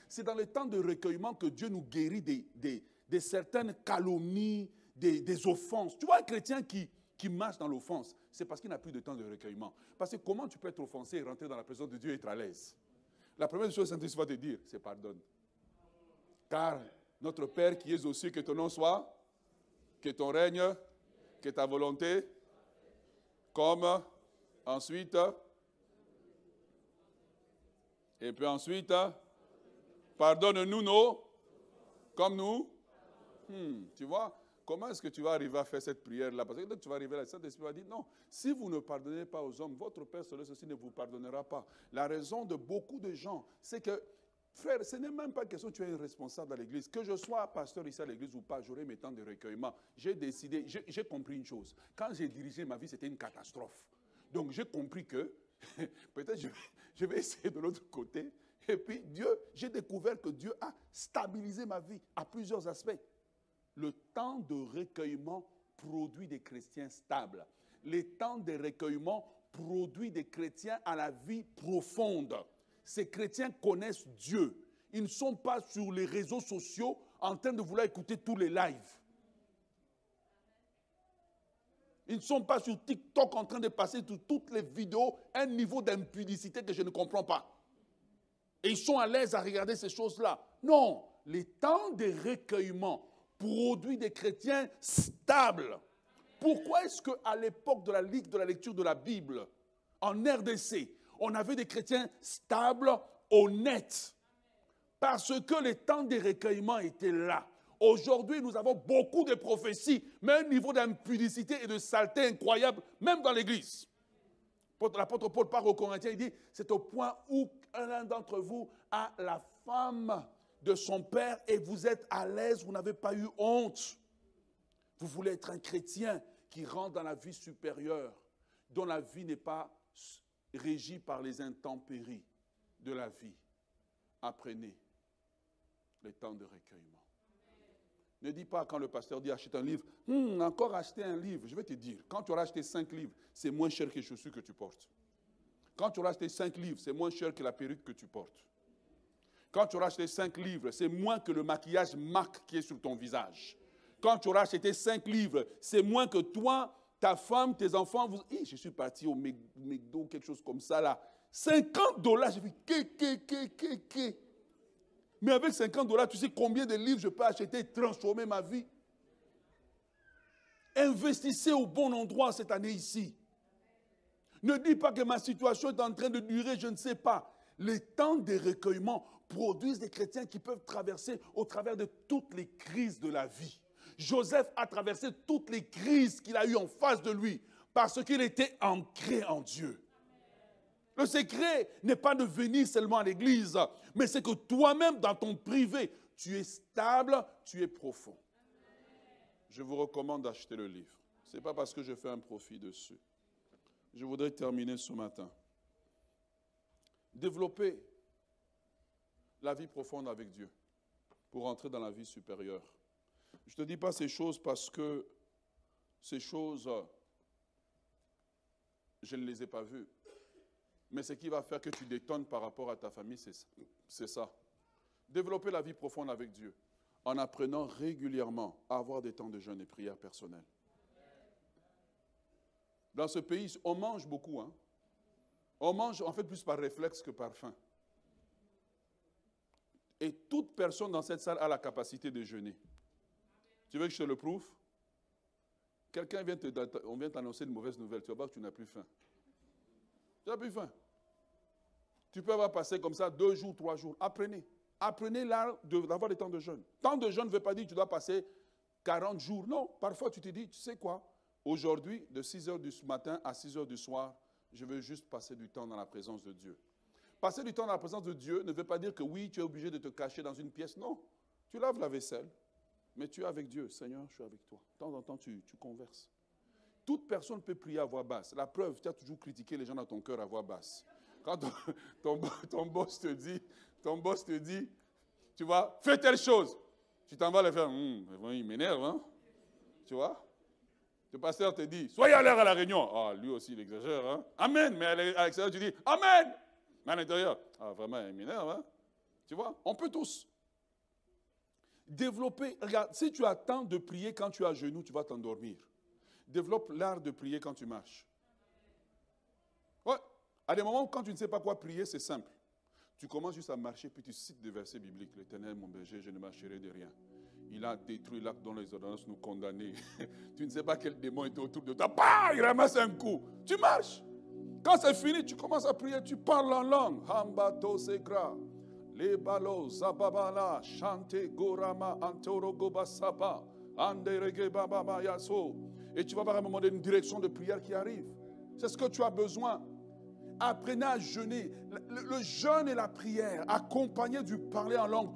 C'est dans les temps de recueillement que Dieu nous guérit des, certaines calomnies, des, des offenses. Tu vois, un chrétien qui, qui marche dans l'offense, c'est parce qu'il n'a plus de temps de recueillement. Parce que comment tu peux être offensé et rentrer dans la présence de Dieu et être à l'aise? La première chose que va te dire, c'est pardonne. Car notre Père qui est cieux, que ton nom soit, que ton règne, que ta volonté, comme ensuite, et puis ensuite, pardonne-nous nos, comme nous. Hmm, tu vois, Comment est-ce que tu vas arriver à faire cette prière-là? Parce que dès que tu vas arriver là, le Saint-Esprit va dire non. Si vous ne pardonnez pas aux hommes, votre Père Céleste aussi ne vous pardonnera pas. La raison de beaucoup de gens, c'est que, frère, ce n'est même pas question que tu es responsable dans l'église. Que je sois pasteur ici à l'église ou pas, j'aurai mes temps de recueillement. J'ai décidé, j'ai compris une chose. Quand j'ai dirigé ma vie, c'était une catastrophe. Donc j'ai compris que peut-être je, je vais essayer de l'autre côté. Et puis Dieu, j'ai découvert que Dieu a stabilisé ma vie à plusieurs aspects. Le temps de recueillement produit des chrétiens stables. Le temps de recueillement produit des chrétiens à la vie profonde. Ces chrétiens connaissent Dieu. Ils ne sont pas sur les réseaux sociaux en train de vouloir écouter tous les lives. Ils ne sont pas sur TikTok en train de passer toutes les vidéos un niveau d'impudicité que je ne comprends pas. Et ils sont à l'aise à regarder ces choses-là. Non, les temps de recueillement produit des chrétiens stables. Pourquoi est-ce qu'à l'époque de la Ligue de la lecture de la Bible, en RDC, on avait des chrétiens stables, honnêtes? Parce que les temps des recueillements étaient là. Aujourd'hui, nous avons beaucoup de prophéties, mais un niveau d'impudicité et de saleté incroyable, même dans l'Église. L'apôtre Paul parle aux Corinthiens, il dit, c'est au point où l'un d'entre vous a la femme de son père et vous êtes à l'aise, vous n'avez pas eu honte. Vous voulez être un chrétien qui rentre dans la vie supérieure, dont la vie n'est pas régi par les intempéries de la vie, apprenez les temps de recueillement. Ne dis pas quand le pasteur dit achète un livre, hum, encore acheter un livre. Je vais te dire, quand tu auras acheté cinq livres, c'est moins cher que les chaussures que tu portes. Quand tu auras acheté cinq livres, c'est moins cher que la perruque que tu portes. Quand tu auras acheté cinq livres, c'est moins que le maquillage MAC qui est sur ton visage. Quand tu auras acheté cinq livres, c'est moins que toi, ta femme, tes enfants, vous... je suis parti au McDo, quelque chose comme ça là. 50 dollars, j'ai fait que, que, que, que. Mais avec 50 dollars, tu sais combien de livres je peux acheter et transformer ma vie? Investissez au bon endroit cette année ici. Ne dis pas que ma situation est en train de durer, je ne sais pas. Les temps de recueillement produisent des chrétiens qui peuvent traverser au travers de toutes les crises de la vie. Joseph a traversé toutes les crises qu'il a eues en face de lui parce qu'il était ancré en Dieu. Le secret n'est pas de venir seulement à l'église, mais c'est que toi-même, dans ton privé, tu es stable, tu es profond. Je vous recommande d'acheter le livre. Ce n'est pas parce que je fais un profit dessus. Je voudrais terminer ce matin. Développer la vie profonde avec Dieu pour entrer dans la vie supérieure. Je ne te dis pas ces choses parce que ces choses, je ne les ai pas vues. Mais ce qui va faire que tu détonnes par rapport à ta famille, c'est ça. Développer la vie profonde avec Dieu en apprenant régulièrement à avoir des temps de jeûne et prière personnelle. Dans ce pays, on mange beaucoup. Hein? On mange en fait plus par réflexe que par faim. Et toute personne dans cette salle a la capacité de jeûner. Tu veux que je te le prouve? Quelqu'un vient te, on vient t'annoncer une mauvaise nouvelle. Tu vas voir que tu n'as plus faim. Tu n'as plus faim. Tu peux avoir passé comme ça deux jours, trois jours. Apprenez. Apprenez l'art d'avoir des temps de jeûne. Temps de jeûne ne veut pas dire que tu dois passer 40 jours. Non, parfois tu te dis, tu sais quoi? Aujourd'hui, de 6 heures du matin à 6 heures du soir, je veux juste passer du temps dans la présence de Dieu. Passer du temps dans la présence de Dieu ne veut pas dire que oui, tu es obligé de te cacher dans une pièce. Non. Tu laves la vaisselle, mais tu es avec Dieu. Seigneur, je suis avec toi. De temps en temps, tu, converses. Toute personne peut prier à voix basse. La preuve, tu as toujours critiqué les gens dans ton cœur à voix basse. Quand ton, ton, boss te dit, ton boss te dit, tu vois, fais telle chose. Tu t'en vas le faire, hum, il m'énerve, hein? Tu vois? Le pasteur te dit, soyez à l'heure à la réunion. Ah, lui aussi, il exagère, hein? Amen. Mais à l'extérieur, tu dis, Amen. Mais à l'intérieur, ah, vraiment, il m'énerve, hein? Tu vois? On peut tous. Développer, regarde, si tu attends de prier quand tu es à genoux, tu vas t'endormir. Développe l'art de prier quand tu marches. Ouais. À des moments, quand tu ne sais pas quoi prier, c'est simple. Tu commences juste à marcher, puis tu cites des versets bibliques. L'éternel, mon berger, je ne marcherai de rien. Il a détruit l'acte dont les ordonnances nous condamnaient. tu ne sais pas quel démon était autour de toi. Bah, il ramasse un coup. Tu marches. Quand c'est fini, tu commences à prier, tu parles en langue. Hambato segra. Les balos, zababala, chante gorama, yaso. Et tu vas voir à un moment donné une direction de prière qui arrive. C'est ce que tu as besoin. Apprenez à jeûner. Le, jeûne et la prière, accompagnés du parler en langue,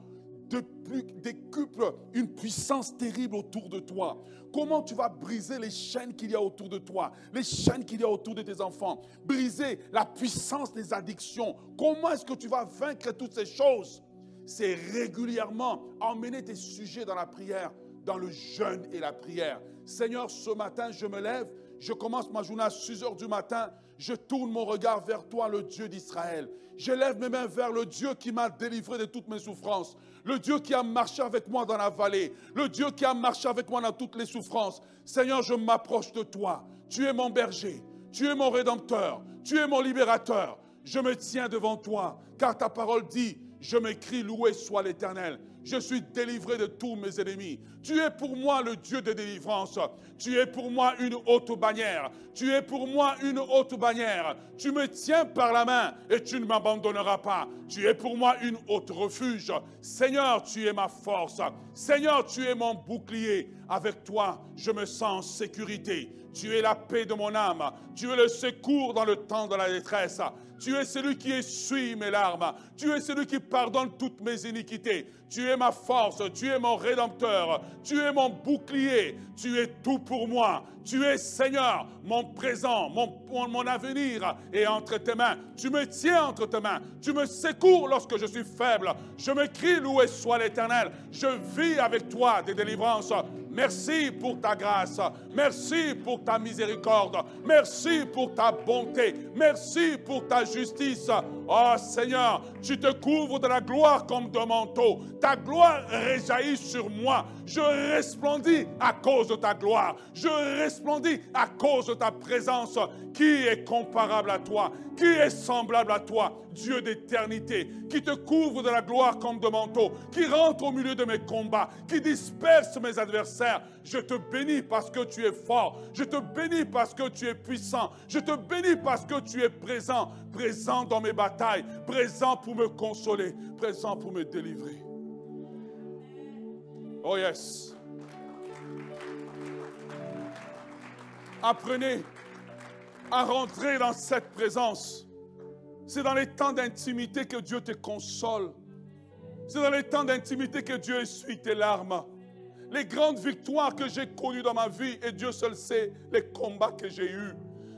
décuple une puissance terrible autour de toi. Comment tu vas briser les chaînes qu'il y a autour de toi, les chaînes qu'il y a autour de tes enfants, briser la puissance des addictions. Comment est-ce que tu vas vaincre toutes ces choses? C'est régulièrement emmener tes sujets dans la prière, dans le jeûne et la prière. Seigneur, ce matin, je me lève, je commence ma journée à 6 heures du matin. Je tourne mon regard vers toi, le Dieu d'Israël. Je lève mes mains vers le Dieu qui m'a délivré de toutes mes souffrances. Le Dieu qui a marché avec moi dans la vallée. Le Dieu qui a marché avec moi dans toutes les souffrances. Seigneur, je m'approche de toi. Tu es mon berger. Tu es mon rédempteur. Tu es mon libérateur. Je me tiens devant toi, car ta parole dit, je m'écris, loué soit l'Éternel. Je suis délivré de tous mes ennemis. Tu es pour moi le Dieu de délivrance. Tu es pour moi une haute bannière. Tu es pour moi une haute bannière. Tu me tiens par la main et tu ne m'abandonneras pas. Tu es pour moi une haute refuge. Seigneur, tu es ma force. Seigneur, tu es mon bouclier. Avec toi, je me sens en sécurité. Tu es la paix de mon âme. Tu es le secours dans le temps de la détresse. Tu es celui qui essuie mes larmes. Tu es celui qui pardonne toutes mes iniquités. Tu es ma force. Tu es mon rédempteur. Tu es mon bouclier. Tu es tout pour moi. Tu es Seigneur, mon présent, mon, avenir est entre tes mains. Tu me tiens entre tes mains. Tu me secours lorsque je suis faible. Je me crie, loué soit l'Éternel. Je vis avec toi des délivrances. Merci pour ta grâce. Merci pour ta miséricorde. Merci pour ta bonté. Merci pour ta justice. Oh Seigneur, tu te couvres de la gloire comme de manteau. Ta gloire réjaillit sur moi. Je resplendis à cause de ta gloire. Je resplendis à cause de ta présence. Qui est comparable à toi? Qui est semblable à toi Dieu d'éternité, qui te couvre de la gloire comme de manteau, qui rentre au milieu de mes combats, qui disperse mes adversaires? Je te bénis parce que tu es fort. Je te bénis parce que tu es puissant. Je te bénis parce que tu es présent, présent dans mes batailles, présent pour me consoler, présent pour me délivrer. Oh yes. Apprenez à rentrer dans cette présence. C'est dans les temps d'intimité que Dieu te console. C'est dans les temps d'intimité que Dieu essuie tes larmes. Les grandes victoires que j'ai connues dans ma vie, et Dieu seul sait les combats que j'ai eus.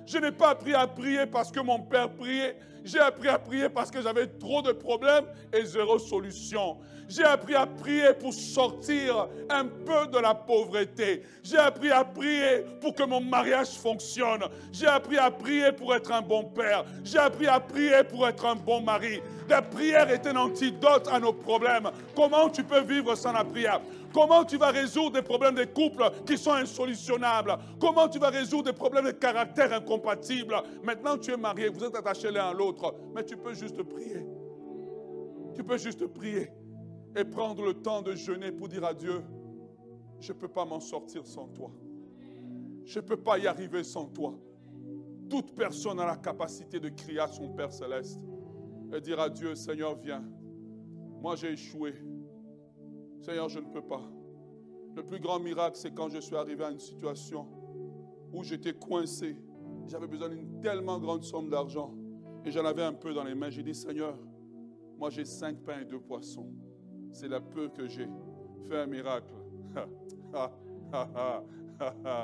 Je n'ai pas appris à prier parce que mon père priait. J'ai appris à prier parce que j'avais trop de problèmes et zéro solution. J'ai appris à prier pour sortir un peu de la pauvreté. J'ai appris à prier pour que mon mariage fonctionne. J'ai appris à prier pour être un bon père. J'ai appris à prier pour être un bon mari. La prière est un antidote à nos problèmes. Comment tu peux vivre sans la prière? Comment tu vas résoudre des problèmes de couple qui sont insolutionnables? Comment tu vas résoudre des problèmes de caractère incompatibles Maintenant, tu es marié, vous êtes attachés l'un à l'autre, mais tu peux juste prier. Tu peux juste prier et prendre le temps de jeûner pour dire à Dieu, je ne peux pas m'en sortir sans toi. Je ne peux pas y arriver sans toi. Toute personne a la capacité de crier à son Père céleste et dire à Dieu, Seigneur, viens. Moi, j'ai échoué. Seigneur, je ne peux pas. Le plus grand miracle, c'est quand je suis arrivé à une situation où j'étais coincé. J'avais besoin d'une tellement grande somme d'argent. Et j'en avais un peu dans les mains. J'ai dit, Seigneur, moi j'ai cinq pains et deux poissons. C'est la peu que j'ai. Fais un miracle.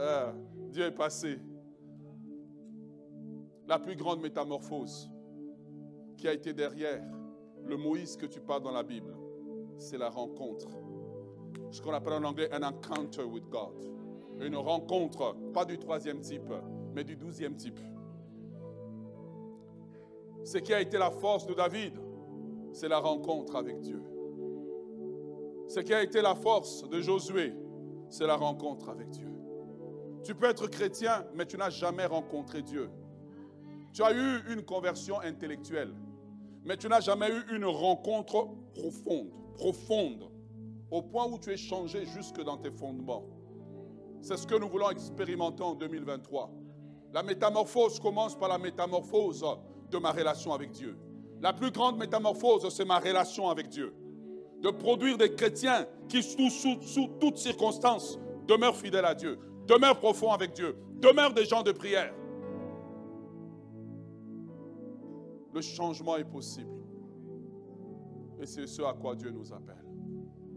Ah, Dieu est passé. La plus grande métamorphose qui a été derrière le Moïse que tu parles dans la Bible, c'est la rencontre. Ce qu'on appelle en anglais un encounter with God. Une rencontre, pas du troisième type, mais du douzième type. Ce qui a été la force de David, c'est la rencontre avec Dieu. Ce qui a été la force de Josué, c'est la rencontre avec Dieu. Tu peux être chrétien, mais tu n'as jamais rencontré Dieu. Tu as eu une conversion intellectuelle, mais tu n'as jamais eu une rencontre profonde, profonde, au point où tu es changé jusque dans tes fondements. C'est ce que nous voulons expérimenter en 2023. La métamorphose commence par la métamorphose de ma relation avec Dieu. La plus grande métamorphose, c'est ma relation avec Dieu. De produire des chrétiens qui, sous, sous toutes circonstances, demeurent fidèles à Dieu, demeurent profonds avec Dieu, demeurent des gens de prière. Le changement est possible. Et c'est ce à quoi Dieu nous appelle.